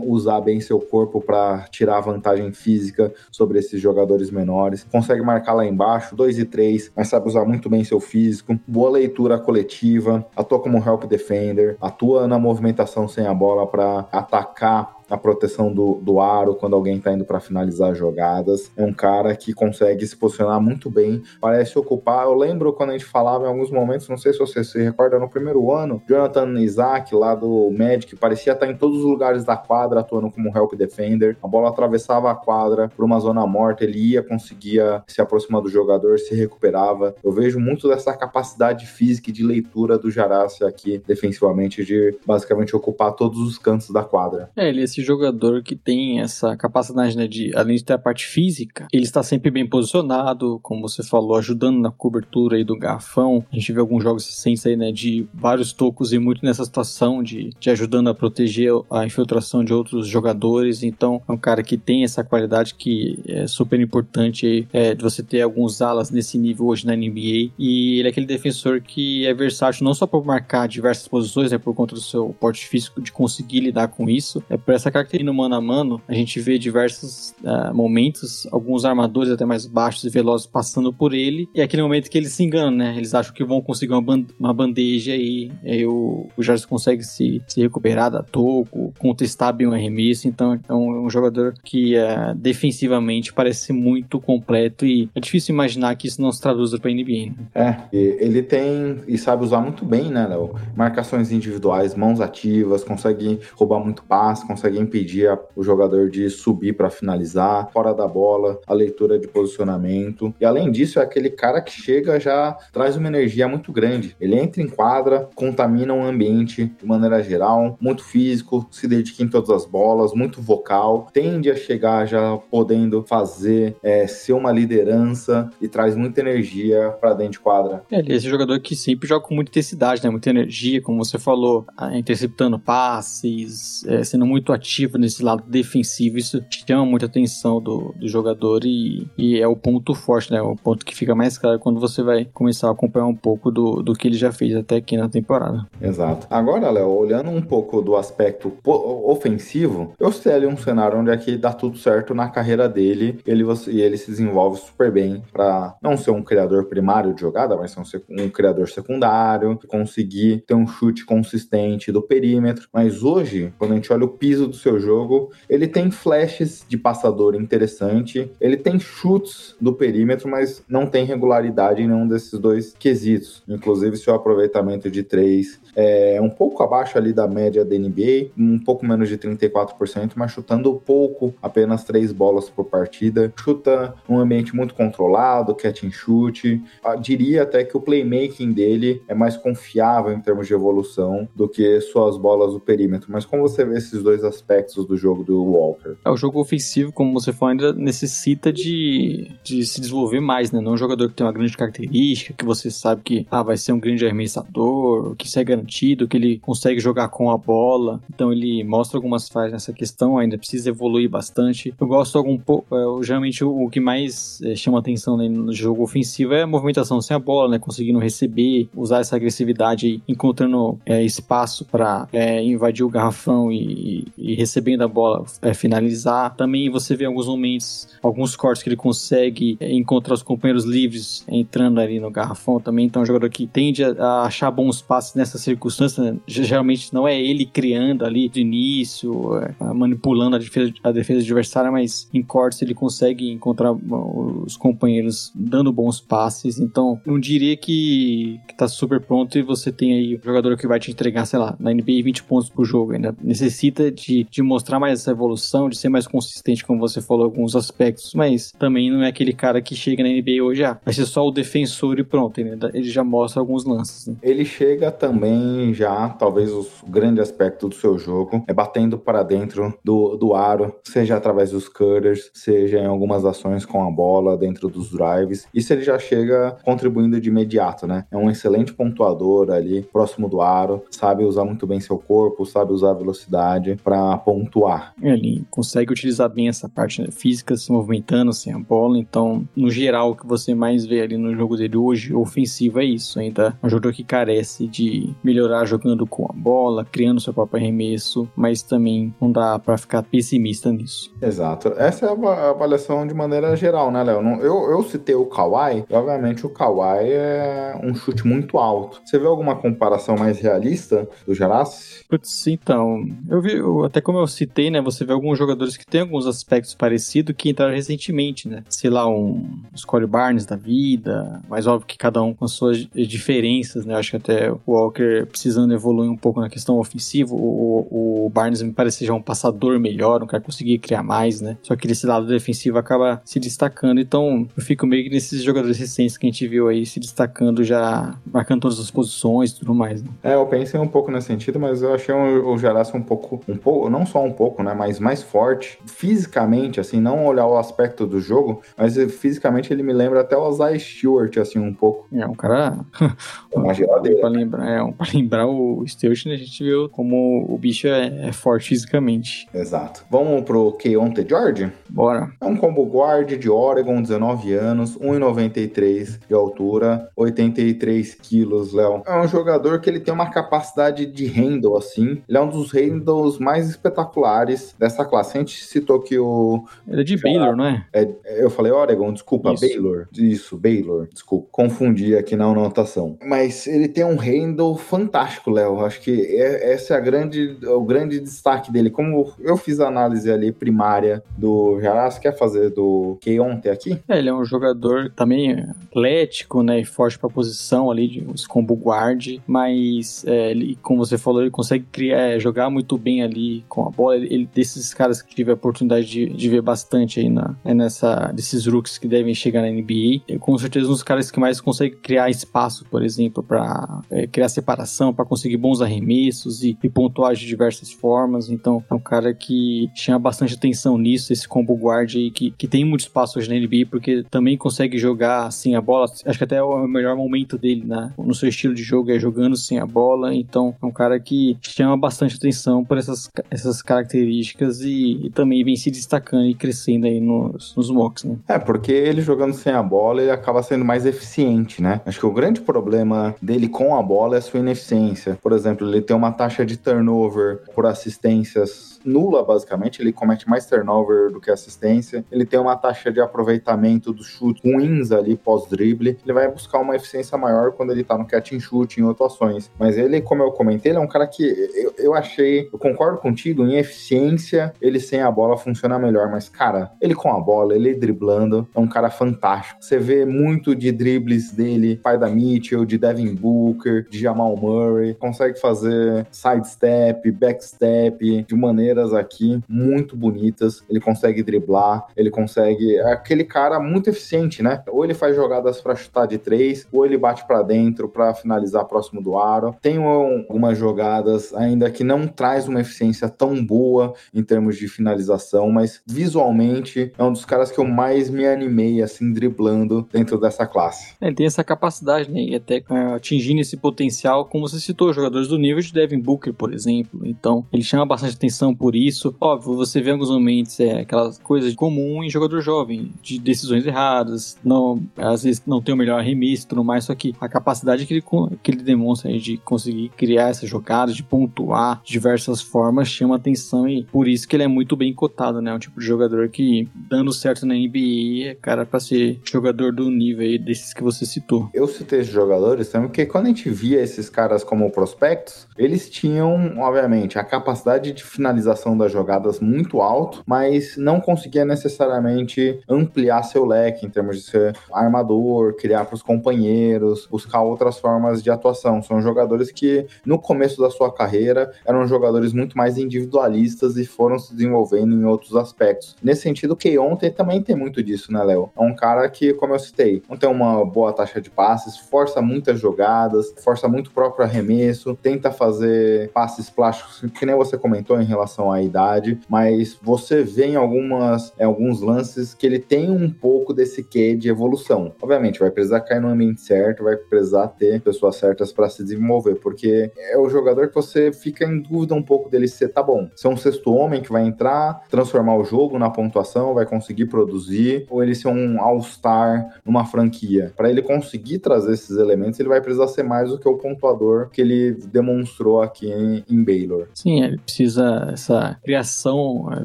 usar bem seu corpo para tirar vantagem física sobre esses jogadores menores, consegue marcar lá embaixo, 2 e 3, mas sabe usar muito bem seu físico, boa leitura coletiva, atua como help defender, atua na movimentação sem a bola para atacar a proteção do, do aro quando alguém tá indo para finalizar jogadas. É um cara que consegue se posicionar muito bem, parece ocupar. Eu lembro quando a gente falava em alguns momentos, não sei se você se recorda, no primeiro ano, Jonathan Isaac, lá do Magic, parecia estar em todos os lugares da quadra, atuando como help defender. A bola atravessava a quadra por uma zona morta, ele ia, conseguia se aproximar do jogador, se recuperava. Eu vejo muito dessa capacidade física e de leitura do Jarassi aqui, defensivamente, de basicamente ocupar todos os cantos da quadra. É, ele esse jogador que tem essa capacidade, né, de, além de ter a parte física, ele está sempre bem posicionado, como você falou, ajudando na cobertura aí do garrafão. A gente vê alguns jogos recentes aí, né, de vários tocos e muito nessa situação de, de ajudando a proteger a infiltração de outros jogadores. Então, é um cara que tem essa qualidade que é super importante aí, é, de você ter alguns alas nesse nível hoje na NBA. E ele é aquele defensor que é versátil não só por marcar diversas posições, é por conta do seu porte físico de conseguir lidar com isso, é por essa característica no mano a mano, a gente vê diversos uh, momentos, alguns armadores até mais baixos e velozes passando por ele, e é aquele momento que eles se enganam, né? Eles acham que vão conseguir uma, band uma bandeja aí, aí o, o Jardim consegue se, se recuperar da toco, contestar bem o arremesso, então é um, é um jogador que uh, defensivamente parece muito completo e é difícil imaginar que isso não se traduza para NBA. Né? É, ele tem e sabe usar muito bem, né, Léo? Marcações individuais, mãos ativas, consegue roubar muito passe, consegue impedir a, o jogador de subir para finalizar, fora da bola, a leitura de posicionamento. E além disso, é aquele cara que chega já traz uma energia muito grande. Ele entra em quadra, contamina o ambiente de maneira geral, muito físico, se dedica em todas as bolas, muito vocal, tende a chegar já podendo fazer, é, ser uma liderança e traz muita energia para dentro de quadra. É, ele é esse jogador que sempre joga com muita intensidade, né? Muita energia, como você falou, interceptando passes, é, sendo muito ativo nesse lado defensivo. Isso chama muita atenção do, do jogador e, e, é o ponto forte, né? O ponto que fica mais claro quando você vai começar a acompanhar um pouco do, do que ele já fez até aqui na temporada. Exato. Agora, Léo, olhando um pouco do aspecto ofensivo, eu sei ali um cenário onde é que dá tudo certo na carreira dele ele, e ele se desenvolve super bem para não ser um criador primário de jogada, mas ser um, um criador secundário, conseguir ter um chute consistente do perímetro. Mas hoje, quando a gente olha o piso do seu jogo, ele tem flashes de passador interessante, ele tem chutes do perímetro, mas não tem regularidade em nenhum desses dois quesitos. Inclusive, seu aproveitamento de três é um pouco abaixo ali da média da NBA, um pouco menos de 34%, mas chutando pouco, apenas três bolas por partida. Chuta um ambiente muito controlado, catch and shoot. Eu ah, diria até que o playmaking dele é mais confiável em termos de evolução do que suas bolas do perímetro. Mas como você vê esses dois aspectos do jogo do Walker? É, o jogo ofensivo, como você falou, ainda necessita de, de se desenvolver mais, né? Não é um jogador que tem uma grande característica, que você sabe que ah, vai ser um grande arremessador, que isso é garantido, que ele consegue jogar com a bola. Então ele mostra algumas falhas nessa questão, ainda precisa evoluir bastante. Eu gosto algum pouco, é, geralmente o, o, que mais é, chama atenção né, no jogo ofensivo é a movimentação sem a bola, né? Conseguindo receber, usar essa agressividade, encontrando é, espaço para é, invadir o garrafão e, e recebendo a bola, é, finalizar. Também você vê alguns momentos, alguns cortes que ele consegue é, encontrar os companheiros livres entrando ali no garrafão também. Então é um jogador que tende a, achar bons passes nessas circunstâncias. Né? Geralmente não é ele criando ali de início, é, manipulando a defesa, a defesa adversária, mas em cortes ele consegue encontrar os companheiros dando bons passes. Então não diria que, que tá super pronto e você tem aí um jogador que vai te entregar, sei lá, na NBA 20 pontos por jogo. Ainda necessita de, de mostrar mais essa evolução, de ser mais consistente, como você falou, alguns aspectos, mas também não é aquele cara que chega na NBA hoje, ah, vai ser só o defensor e pronto, né? ele já mostra alguns lances. Né? Ele chega também já, talvez o grande aspecto do seu jogo, é batendo para dentro do, do aro, seja através dos cutters, seja em algumas ações com a bola dentro dos drives. Isso ele já chega contribuindo de imediato, né? É um excelente pontuador ali, próximo do aro, sabe usar muito bem seu corpo, sabe usar a velocidade para pontuar. Ele consegue utilizar bem essa parte né, física, se movimentando sem a bola. Então, no geral, o que você mais vê ali no jogo dele hoje, ofensivo, é isso. Ainda é um jogador que carece de melhorar jogando com a bola, criando seu próprio arremesso, mas também não dá para ficar pessimista nisso. Exato. Essa é a avaliação de maneira geral, né, Léo? Eu, eu citei o Kawhi, e obviamente o Kawhi é um chute muito alto. Você vê alguma comparação mais realista do Jarassi? Putz, então, eu vi, eu Até como eu citei, né? Você vê alguns jogadores que têm alguns aspectos parecidos que entraram recentemente, né? Sei lá, um Scottie Barnes da vida, mas óbvio que cada um com suas diferenças, né? Acho que até o Walker precisando evoluir um pouco na questão ofensiva, o, o Barnes me parece já um passador melhor, um cara conseguir criar mais, né? Só que esse lado defensivo acaba se destacando, então eu fico meio que nesses jogadores recentes que a gente viu aí se destacando já, marcando todas as posições e tudo mais, né? É, eu pensei um pouco nesse sentido, mas eu achei o, o Jarassi um pouco, um pouco, não só um pouco, né? Mas mais forte, fisicamente, assim, não olhar o aspecto do jogo, mas fisicamente ele me lembra até o Isaiah Stewart, assim, um pouco. É, um cara. Uma geladeira. pra lembrar, é, um, pra lembrar o Stewart, né, a gente viu como o bicho é, é forte fisicamente. Exato. Vamos pro Keontae George? Bora. É um combo guard de Oregon, 19 anos, 1,93 de altura, 83 quilos, Léo. É um jogador que ele tem uma capacidade de handle, assim. Ele é um dos handles mais espetaculares dessa classe. A gente citou que o... Ele é de Baylor, não é? é? Eu falei Oregon, desculpa, Isso. Baylor. Isso, Baylor, desculpa. Confundi aqui na anotação. Mas ele tem um handle fantástico, Léo. Acho que é, essa é a grande, o grande destaque dele. Como eu fiz a análise ali primária do Jaras, quer fazer do Keontae aqui? É, ele é um jogador também atlético, né, e forte pra posição ali, de os combo guard, mas é, ele, como você falou, ele consegue criar, é, jogar muito bem ali com a bola. Ele, ele- desses caras que tive a oportunidade de, de ver bastante aí na, é nessa, desses rooks que devem chegar na NBA, é com certeza um dos caras que mais consegue criar espaço, por exemplo, pra é, criar separação, pra conseguir bons arremessos e, e pontuar de diversas formas. Então, é um cara que chama bastante atenção nisso, esse combo guard aí que, que tem muito espaço hoje na NBA, porque também consegue jogar sem a bola. Acho que até o melhor momento dele né, no seu estilo de jogo é jogando sem a bola. Então, é um cara que chama bastante atenção por essas, essas características e, e também vem se destacando e crescendo aí nos, nos mocks, né? É, porque ele jogando sem a bola, ele acaba sendo mais eficiente, né? Acho que o grande problema dele com a bola é a sua ineficiência. Por exemplo, ele tem uma taxa de turnover por assistências nula, basicamente. Ele comete mais turnover do que assistência. Ele tem uma taxa de aproveitamento do chute ruins ali pós-drible. Ele vai buscar uma eficiência maior quando ele tá no catch and shoot, em atuações. Mas ele, como eu comentei, ele é um cara que eu, eu achei, eu concordo contigo, em eficiência, ele sem a bola funciona melhor. Mas, cara, ele com a bola, ele driblando, é um cara fantástico. Você vê muito de dribles dele, pai da Mitchell, de Devin Booker, de Jamal Murray. Consegue fazer sidestep, backstep, de maneiras aqui muito bonitas. Ele consegue driblar, ele consegue. É aquele cara muito eficiente, né? Ou ele faz jogadas pra chutar de três, ou ele bate pra dentro pra finalizar próximo do aro. Tem um- algumas jogadas ainda que não traz uma eficiência tão boa em termos de finalização, mas visualmente é um dos caras que eu mais me animei assim driblando dentro dessa classe. É, tem essa capacidade, né? E até é, atingindo esse potencial, como você citou, jogadores do nível de Devin Booker, por exemplo. Então, ele chama bastante atenção por isso. Óbvio, você vê alguns momentos é, aquelas coisas comum em jogador jovem, de decisões erradas, não, às vezes não tem o melhor arremesso e tudo mais, só que a capacidade que ele, que ele demonstra de conseguir criar essas jogadas, de pontuar de diversas formas, chama atenção e por isso que ele é muito bem cotado, né? É um tipo de jogador que, dando certo na NBA, é cara pra ser jogador do nível aí desses que você citou. Eu citei esses jogadores também porque quando a gente via esses caras como prospectos, eles tinham, obviamente, a capacidade de finalização das jogadas muito alto, mas não conseguia necessariamente ampliar seu leque em termos de ser armador, criar para os companheiros, buscar outras formas de atuação. São jogadores que, no começo da sua carreira, eram jogadores muito mais individualistas e foram se desenvolvendo em outros aspectos. Nesse sentido, o Keontae também tem muito disso, né, Léo? É um cara que, como eu citei, não tem uma boa taxa de passes, força muitas jogadas, força muito o próprio arremesso, tenta fazer passes plásticos, que nem você comentou em relação à idade, mas você vê em algumas, em alguns lances que ele tem um pouco desse quê de evolução. Obviamente, vai precisar cair no ambiente certo, vai precisar ter pessoas certas para se desenvolver, porque é o jogador que você fica em dúvida um pouco dele ser, tá bom, ser um sexto homem que vai entrar, transformar o jogo na pontuação, vai conseguir produzir, ou ele ser um all-star numa franquia. Para ele conseguir trazer esses elementos, ele vai precisar ser mais do que o pontuador que ele demonstrou aqui em, em Baylor. Sim, ele precisa essa criação, eh,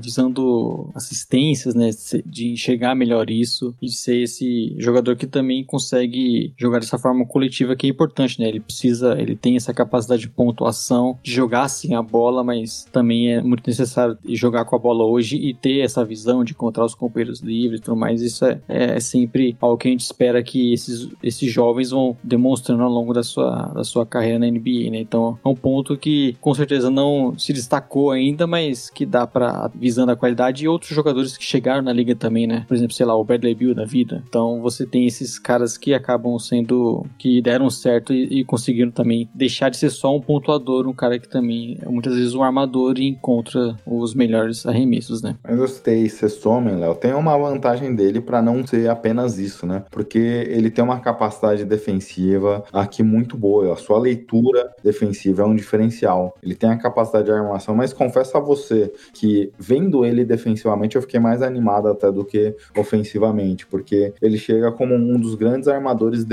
visando assistências, né, de enxergar melhor isso e de ser esse jogador que também consegue jogar dessa forma coletiva que é importante, né? Ele precisa, ele tem essa capacidade de pontuação, de jogar sem a bola, mas também também é muito necessário jogar com a bola hoje e ter essa visão de encontrar os companheiros livres e tudo mais. Isso é, é sempre algo que a gente espera que esses, esses jovens vão demonstrando ao longo da sua, da sua carreira na NBA, né? Então é um ponto que com certeza não se destacou ainda, mas que dá para visando a qualidade e outros jogadores que chegaram na liga também, né? Por exemplo, sei lá, o Bradley Bill da vida. Então você tem esses caras que acabam sendo que deram certo e, e conseguiram também deixar de ser só um pontuador, um cara que também é muitas vezes um armador e encontra os melhores arremessos, né? Mas gostei, Sessomen, Léo, tem uma vantagem dele para não ser apenas isso, né? Porque ele tem uma capacidade defensiva aqui muito boa. A sua leitura defensiva é um diferencial. Ele tem a capacidade de armação, mas confesso a você que vendo ele defensivamente eu fiquei mais animado até do que ofensivamente, porque ele chega como um dos grandes armadores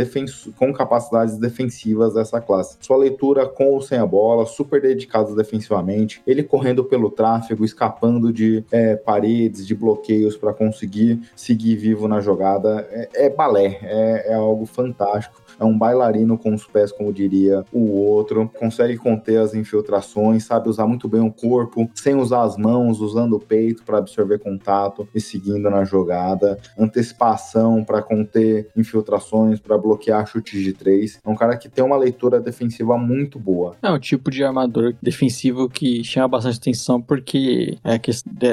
com capacidades defensivas dessa classe. Sua leitura com ou sem a bola, super dedicados defensivamente, ele correndo pelo tráfego, escapando de é, paredes, de bloqueios para conseguir seguir vivo na jogada, é, é balé, é, é algo fantástico é um bailarino com os pés, como diria o outro, consegue conter as infiltrações, sabe usar muito bem o corpo, sem usar as mãos, usando o peito para absorver contato e seguindo na jogada, antecipação para conter infiltrações, para bloquear chutes de três. É um cara que tem uma leitura defensiva muito boa. É um tipo de armador defensivo que chama bastante atenção porque é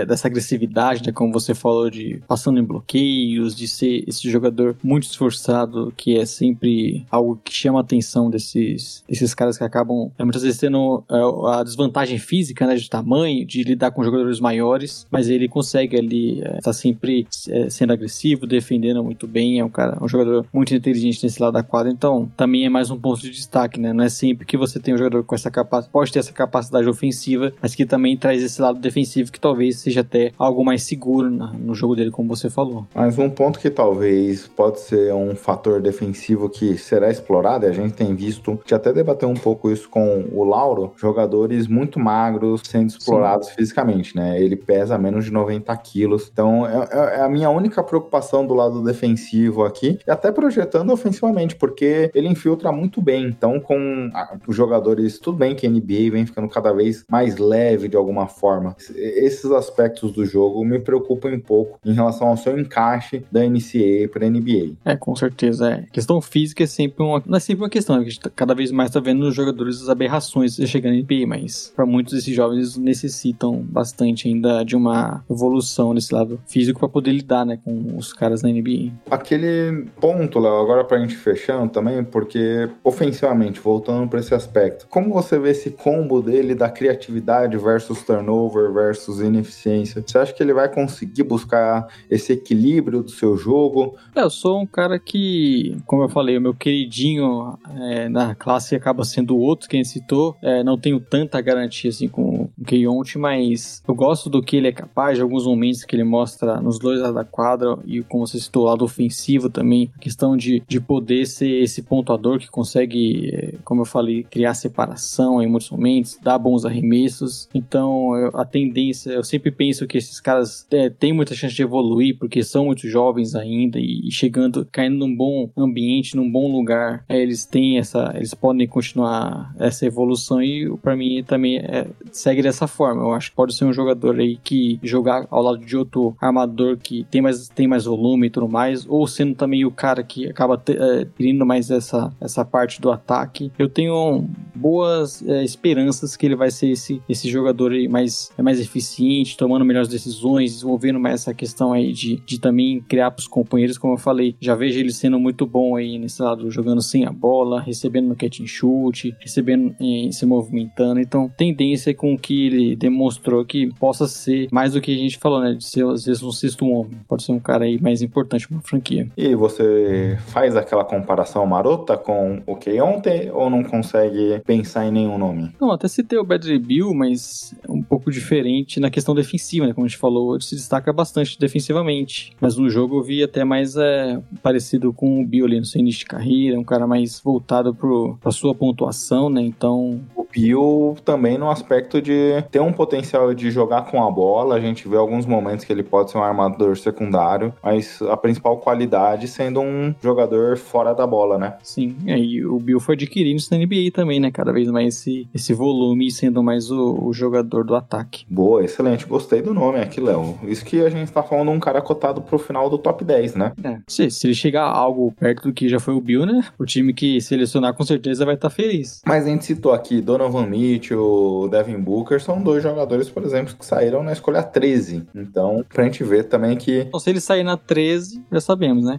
dessa agressividade, né, como você falou de passando em bloqueios, de ser esse jogador muito esforçado que é sempre algo que chama a atenção desses, desses caras que acabam é, muitas vezes tendo é, a desvantagem física, né, de tamanho, de lidar com jogadores maiores, mas ele consegue ali estar é, tá sempre é, sendo agressivo, defendendo muito bem, é um cara, um jogador muito inteligente nesse lado da quadra, então também é mais um ponto de destaque, né? Não é sempre que você tem um jogador com essa capacidade, pode ter essa capacidade ofensiva, mas que também traz esse lado defensivo que talvez seja até algo mais seguro na, no jogo dele, como você falou. Mas um ponto que talvez pode ser um fator defensivo que será explorado, e a gente tem visto, que até debateu um pouco isso com o Lauro, jogadores muito magros sendo explorados Sim. fisicamente, né? Ele pesa menos de 90 quilos, então é, é, é, a minha única preocupação do lado defensivo aqui, e até projetando ofensivamente, porque ele infiltra muito bem, então com os jogadores, tudo bem que a NBA vem ficando cada vez mais leve de alguma forma, esses aspectos do jogo me preocupam um pouco em relação ao seu encaixe da NCAA para NBA. É, com certeza, é. questão física é sempre uma. Não é sempre uma questão, a gente tá, cada vez mais tá vendo os jogadores as aberrações chegando em NBA, mas para muitos desses jovens necessitam bastante ainda de uma evolução nesse lado físico para poder lidar, né, com os caras na NBA. Aquele ponto, Léo, agora pra gente fechando também, porque ofensivamente, voltando para esse aspecto, como você vê esse combo dele da criatividade versus turnover versus ineficiência? Você acha que ele vai conseguir buscar esse equilíbrio do seu jogo? É, eu sou um cara que, como eu falei, o meu queridinho é, na classe acaba sendo o outro que a gente citou. É, não tenho tanta garantia assim com o Keionte, mas eu gosto do que ele é capaz, de alguns momentos que ele mostra nos dois lados da quadra e como você citou, o lado ofensivo também, a questão de, de poder ser esse pontuador que consegue, é, como eu falei, criar separação em muitos momentos, dar bons arremessos. Então eu, a tendência, eu sempre penso que esses caras é, têm muita chance de evoluir porque são muito jovens ainda e, e chegando, caindo num bom ambiente, num bom lugar, é, eles têm essa, eles podem continuar essa evolução e para mim também é, segue dessa forma. Eu acho que pode ser um jogador aí que jogar ao lado de outro armador que tem mais, tem mais volume e tudo mais, ou sendo também o cara que acaba é, tendo mais essa, essa parte do ataque. Eu tenho boas é, esperanças que ele vai ser esse, esse jogador aí mais, é mais eficiente, tomando melhores decisões, desenvolvendo mais essa questão aí de, de também criar para os companheiros, como eu falei. Já vejo ele sendo muito bom aí nesse lado jogando sem a bola, recebendo no catch and shoot, recebendo e se movimentando. Então, tendência com que ele demonstrou que possa ser mais do que a gente falou, né? De ser às vezes um sexto homem. Pode ser um cara aí mais importante uma franquia. E você faz aquela comparação marota com o que ontem ou não consegue pensar em nenhum nome? Não, até citei o Bradley Bill, mas pouco diferente na questão defensiva, né? Como a gente falou, ele se destaca bastante defensivamente. Mas no jogo eu vi até mais é, parecido com o Bill ali no seu início de carreira, um cara mais voltado para sua pontuação, né? Então. O Bill também no aspecto de ter um potencial de jogar com a bola. A gente vê alguns momentos que ele pode ser um armador secundário, mas a principal qualidade sendo um jogador fora da bola, né? Sim, e o Bill foi adquirindo isso na NBA também, né? Cada vez mais esse, esse volume sendo mais o, o jogador do ataque. Boa, excelente. Gostei do nome aqui, Léo. Isso que a gente tá falando um cara cotado pro final do top 10, né? É, se, se ele chegar algo perto do que já foi o Bill, né? O time que selecionar com certeza vai estar tá feliz. Mas a gente citou aqui Donovan Mitchell, Devin Booker, são dois jogadores, por exemplo, que saíram na escolha 13. Então, pra gente ver também que. Então, se ele sair na 13, já sabemos, né?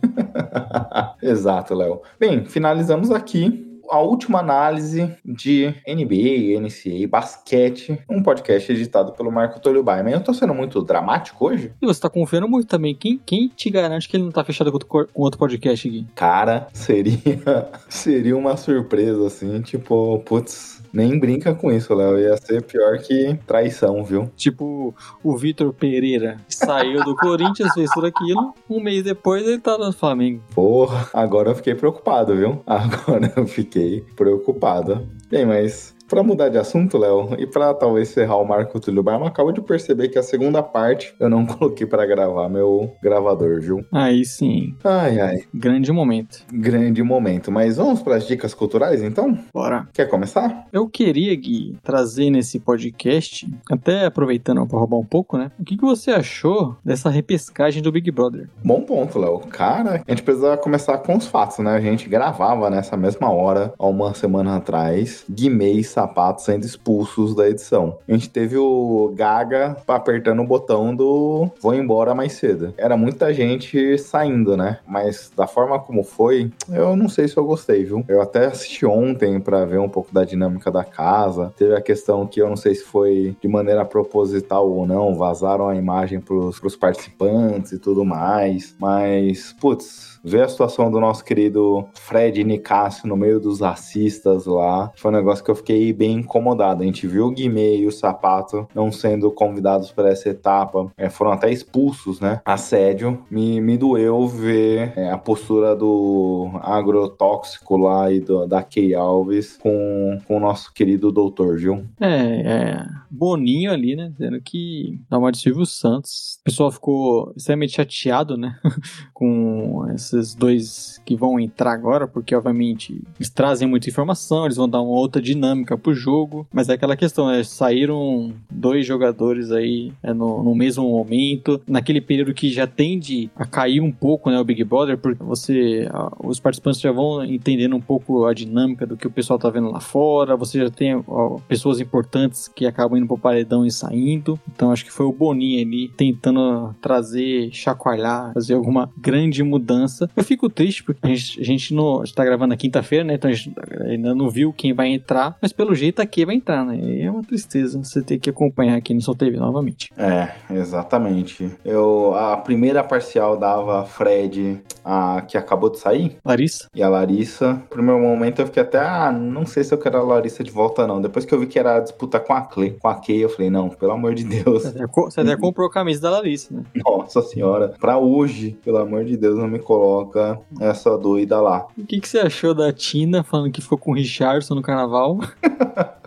Exato, Léo. Bem, finalizamos aqui a última análise de NBA, NCAA, basquete, um podcast editado pelo Marco Tolio Baiman. Eu tô sendo muito dramático hoje? E você tá confiando muito também. Quem, quem te garante que ele não tá fechado com outro, com outro podcast aqui? Cara, seria, seria uma surpresa, assim, tipo, putz, nem brinca com isso, Léo. Ia ser pior que traição, viu? Tipo, o Vitor Pereira saiu do Corinthians, fez tudo aquilo. Um mês depois ele tá no Flamengo. Porra, agora eu fiquei preocupado, viu? Agora eu fiquei preocupado. Bem, mas para mudar de assunto, Léo, e para talvez ferrar o Marco Túlio Barma, acabo de perceber que a segunda parte eu não coloquei para gravar meu gravador, viu? Aí sim. Ai, ai. Grande momento. Grande momento. Mas vamos para as dicas culturais, então? Bora. Quer começar? Eu queria, Gui, trazer nesse podcast, até aproveitando para roubar um pouco, né? O que, que você achou dessa repescagem do Big Brother? Bom ponto, Léo. Cara, a gente precisa começar com os fatos, né? A gente gravava nessa mesma hora, há uma semana atrás, Guimês sapatos sendo expulsos da edição. A gente teve o Gaga apertando o botão do vou embora mais cedo. Era muita gente saindo, né? Mas da forma como foi, eu não sei se eu gostei, viu? Eu até assisti ontem para ver um pouco da dinâmica da casa. Teve a questão que eu não sei se foi de maneira proposital ou não, vazaram a imagem pros, pros participantes e tudo mais. Mas, putz, ver a situação do nosso querido Fred Nicásio no meio dos racistas lá, foi um negócio que eu fiquei bem incomodado. A gente viu o Guimê e o Sapato não sendo convidados para essa etapa, é, foram até expulsos, né? Assédio. Me, me doeu ver é, a postura do agrotóxico lá e do, da Key Alves com, com o nosso querido doutor, viu? É, é. Boninho ali, né? Dizendo que dá uma de Silvio Santos. O pessoal ficou extremamente chateado, né? com essa esses dois que vão entrar agora, porque obviamente eles trazem muita informação, eles vão dar uma outra dinâmica pro jogo, mas é aquela questão, né? Saíram dois jogadores aí é, no, no mesmo momento, naquele período que já tende a cair um pouco, né, o Big Brother, porque você, os participantes já vão entendendo um pouco a dinâmica do que o pessoal tá vendo lá fora, você já tem ó, pessoas importantes que acabam indo pro paredão e saindo, então acho que foi o Boninho ali tentando trazer, chacoalhar, fazer alguma grande mudança eu fico triste porque a gente, a gente não está gravando na quinta-feira, né? Então a gente ainda não viu quem vai entrar, mas pelo jeito aqui vai entrar, né? E é uma tristeza você ter que acompanhar aqui no Sol TV novamente. É, exatamente. Eu a primeira parcial dava Fred, a que acabou de sair, Larissa. E a Larissa. No primeiro momento eu fiquei até, ah, não sei se eu quero a Larissa de volta não. Depois que eu vi que era a disputa com a Clay, com a Kay, eu falei, não, pelo amor de Deus. Você até, você até comprou a camisa da Larissa, né? Nossa senhora, pra hoje, pelo amor de Deus, não me coloca coloca essa doida lá. O que, que você achou da Tina falando que ficou com o Richardson no carnaval?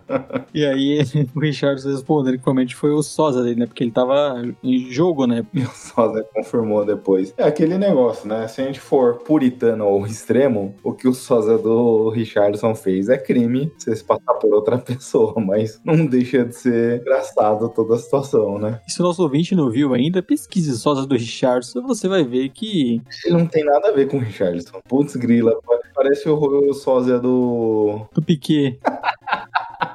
e aí o Richardson respondeu que provavelmente foi o Sosa dele, né? Porque ele tava em jogo, né? E o Sosa confirmou depois. É aquele negócio, né? Se a gente for puritano ou extremo, o que o Sosa do Richardson fez é crime você se passar por outra pessoa, mas não deixa de ser engraçado toda a situação, né? E se o nosso ouvinte não viu ainda, pesquise Sosa do Richardson, você vai ver que. Ele não tem nada a ver com o Richardson. Putz, grila, parece o, o Sósia do. Do Piquet.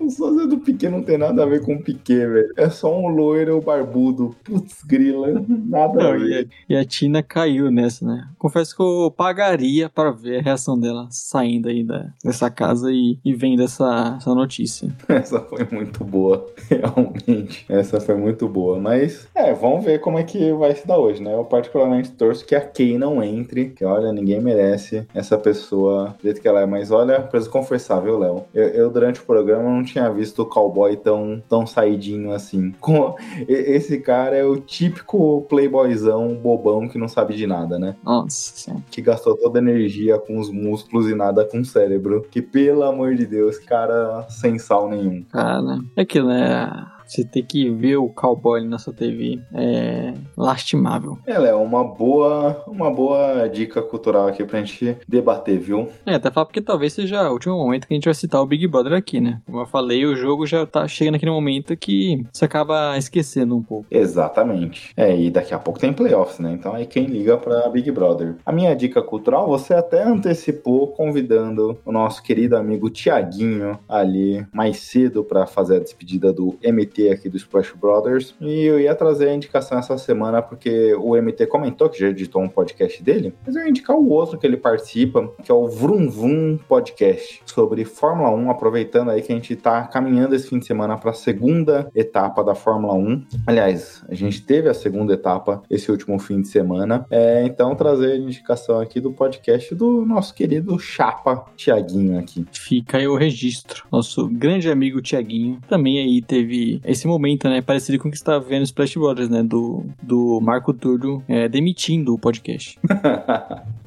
o sósia do Piquet não tem nada a ver com o Piquet, velho. É só um loiro barbudo. Putz, grila. Nada não, a ver. E a, e a, Tina caiu nessa, né? Confesso que eu pagaria para ver a reação dela saindo aí da, dessa casa e, e vendo essa, essa notícia. Essa foi muito boa, realmente. Essa foi muito boa. Mas, é, vamos ver como é que vai se dar hoje, né? Eu particularmente torço que a Kay não entre, que olha, ninguém merece essa pessoa do jeito que ela é. Mas olha, preciso confessar, viu, Léo? Eu, eu, durante o programa, não tinha visto o cowboy tão, tão saidinho assim. Com- Esse cara é o típico playboyzão bobão que não sabe de nada, né? Nossa. Que gastou toda a energia com os músculos e nada com o cérebro. Que, pelo amor de Deus, cara sem sal nenhum. Cara, é aquilo, né? Você ter que ver o cowboy na sua TV é lastimável. Ela é uma boa, uma boa dica cultural aqui pra gente debater, viu? É, até falar porque talvez seja o último momento que a gente vai citar o Big Brother aqui, né? Como eu falei, o jogo já tá chegando naquele momento que você acaba esquecendo um pouco. Exatamente. É, e daqui a pouco tem playoffs, né? Então aí quem liga pra Big Brother. A minha dica cultural, você até antecipou convidando o nosso querido amigo Tiaguinho ali mais cedo pra fazer a despedida do MT aqui do Splash Brothers. E eu ia trazer a indicação essa semana porque o MT comentou que já editou um podcast dele, mas eu ia indicar o outro que ele participa, que é o Vrum Vrum Podcast, sobre Fórmula 1, aproveitando aí que a gente tá caminhando esse fim de semana pra segunda etapa da Fórmula 1. Aliás, a gente teve a segunda etapa esse último fim de semana. É, então, trazer a indicação aqui do podcast do nosso querido Chapa Tiaguinho aqui. Fica aí o registro. Nosso grande amigo Tiaguinho também aí teve esse momento, né? Parecido com o que você tá vendo Splash Brothers, né? Do, do Marco Túlio é, demitindo o podcast.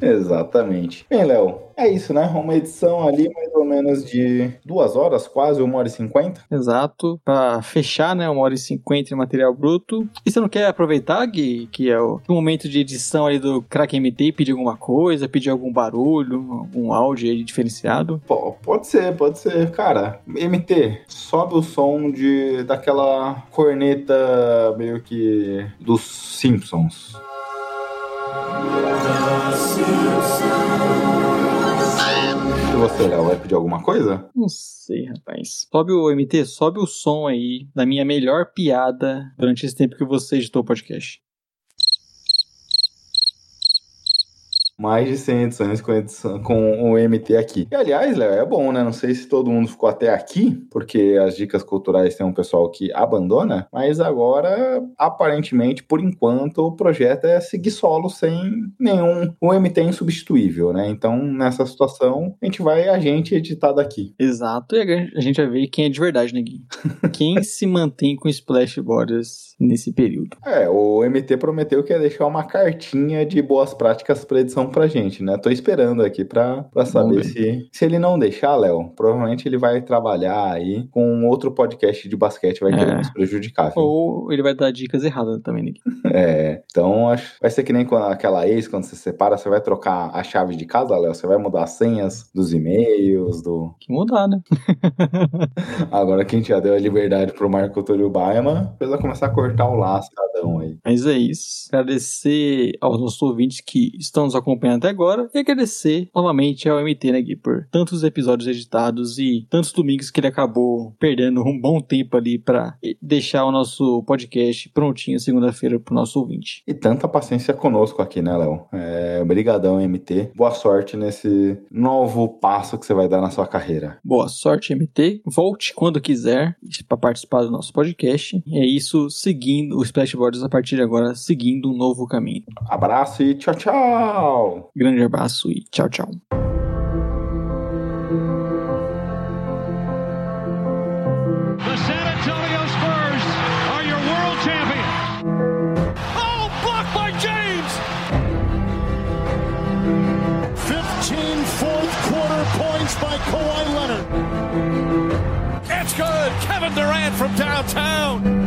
Exatamente. Bem, Léo, é isso, né? Uma edição ali mais ou menos de duas horas, quase, uma hora e cinquenta. Exato. Pra fechar, né? Uma hora e cinquenta de material bruto. E você não quer aproveitar, Gui, que é o momento de edição ali do Crack MT e pedir alguma coisa, pedir algum barulho, algum áudio aí diferenciado? Pô, pode ser, pode ser. Cara, MT, sobe o som de daquela corneta meio que dos Simpsons. E você, Léo, vai pedir alguma coisa? Não sei, rapaz. Sobe o MT, sobe o som aí da minha melhor piada durante esse tempo que você editou o podcast. Mais de 100 edições com, edição, com o MT aqui. E, aliás, Léo, é bom, né? Não sei se todo mundo ficou até aqui, porque as dicas culturais tem um pessoal que abandona, mas agora, aparentemente, por enquanto, o projeto é seguir solo sem nenhum. O MT é insubstituível, né? Então, nessa situação, a gente vai a gente editar daqui. Exato, e a gente vai ver quem é de verdade, né, Gui? quem se mantém com Splash Borders nesse período. É, o MT prometeu que ia deixar uma cartinha de boas práticas pra edição pra gente, né? Tô esperando aqui pra, pra saber se, se ele não deixar, Léo. Provavelmente ele vai trabalhar aí com outro podcast de basquete, vai querer É. nos prejudicar. viu? Ou ele vai dar dicas erradas também, Gui? É, então acho vai ser que nem quando aquela ex, quando você separa, você vai trocar a chave de casa, Léo. Você vai mudar as senhas dos e-mails, do. Que mudar, né? Agora que a gente já deu a liberdade pro Marco Túlio Baima, precisa começar a cortar o laço um aí. Mas é isso. Agradecer aos nossos ouvintes que estão nos acompanhando até agora e agradecer novamente ao MT, né, Gui, por tantos episódios editados e tantos domingos que ele acabou perdendo um bom tempo ali pra deixar o nosso podcast prontinho segunda-feira pro nosso ouvinte. E tanta paciência conosco aqui, né, Léo? É, brigadão, MT. Boa sorte nesse novo passo que você vai dar na sua carreira. Boa sorte, MT. Volte quando quiser para participar do nosso podcast. É isso, seguindo o Splash Borders a partir de agora, seguindo um novo caminho. Abraço e tchau, tchau! Grande abraço e tchau, tchau. The San Antonio Spurs are your world champions. Oh, blocked by James. 15 fourth quarter points by Kawhi Leonard. It's good. Kevin Durant from downtown.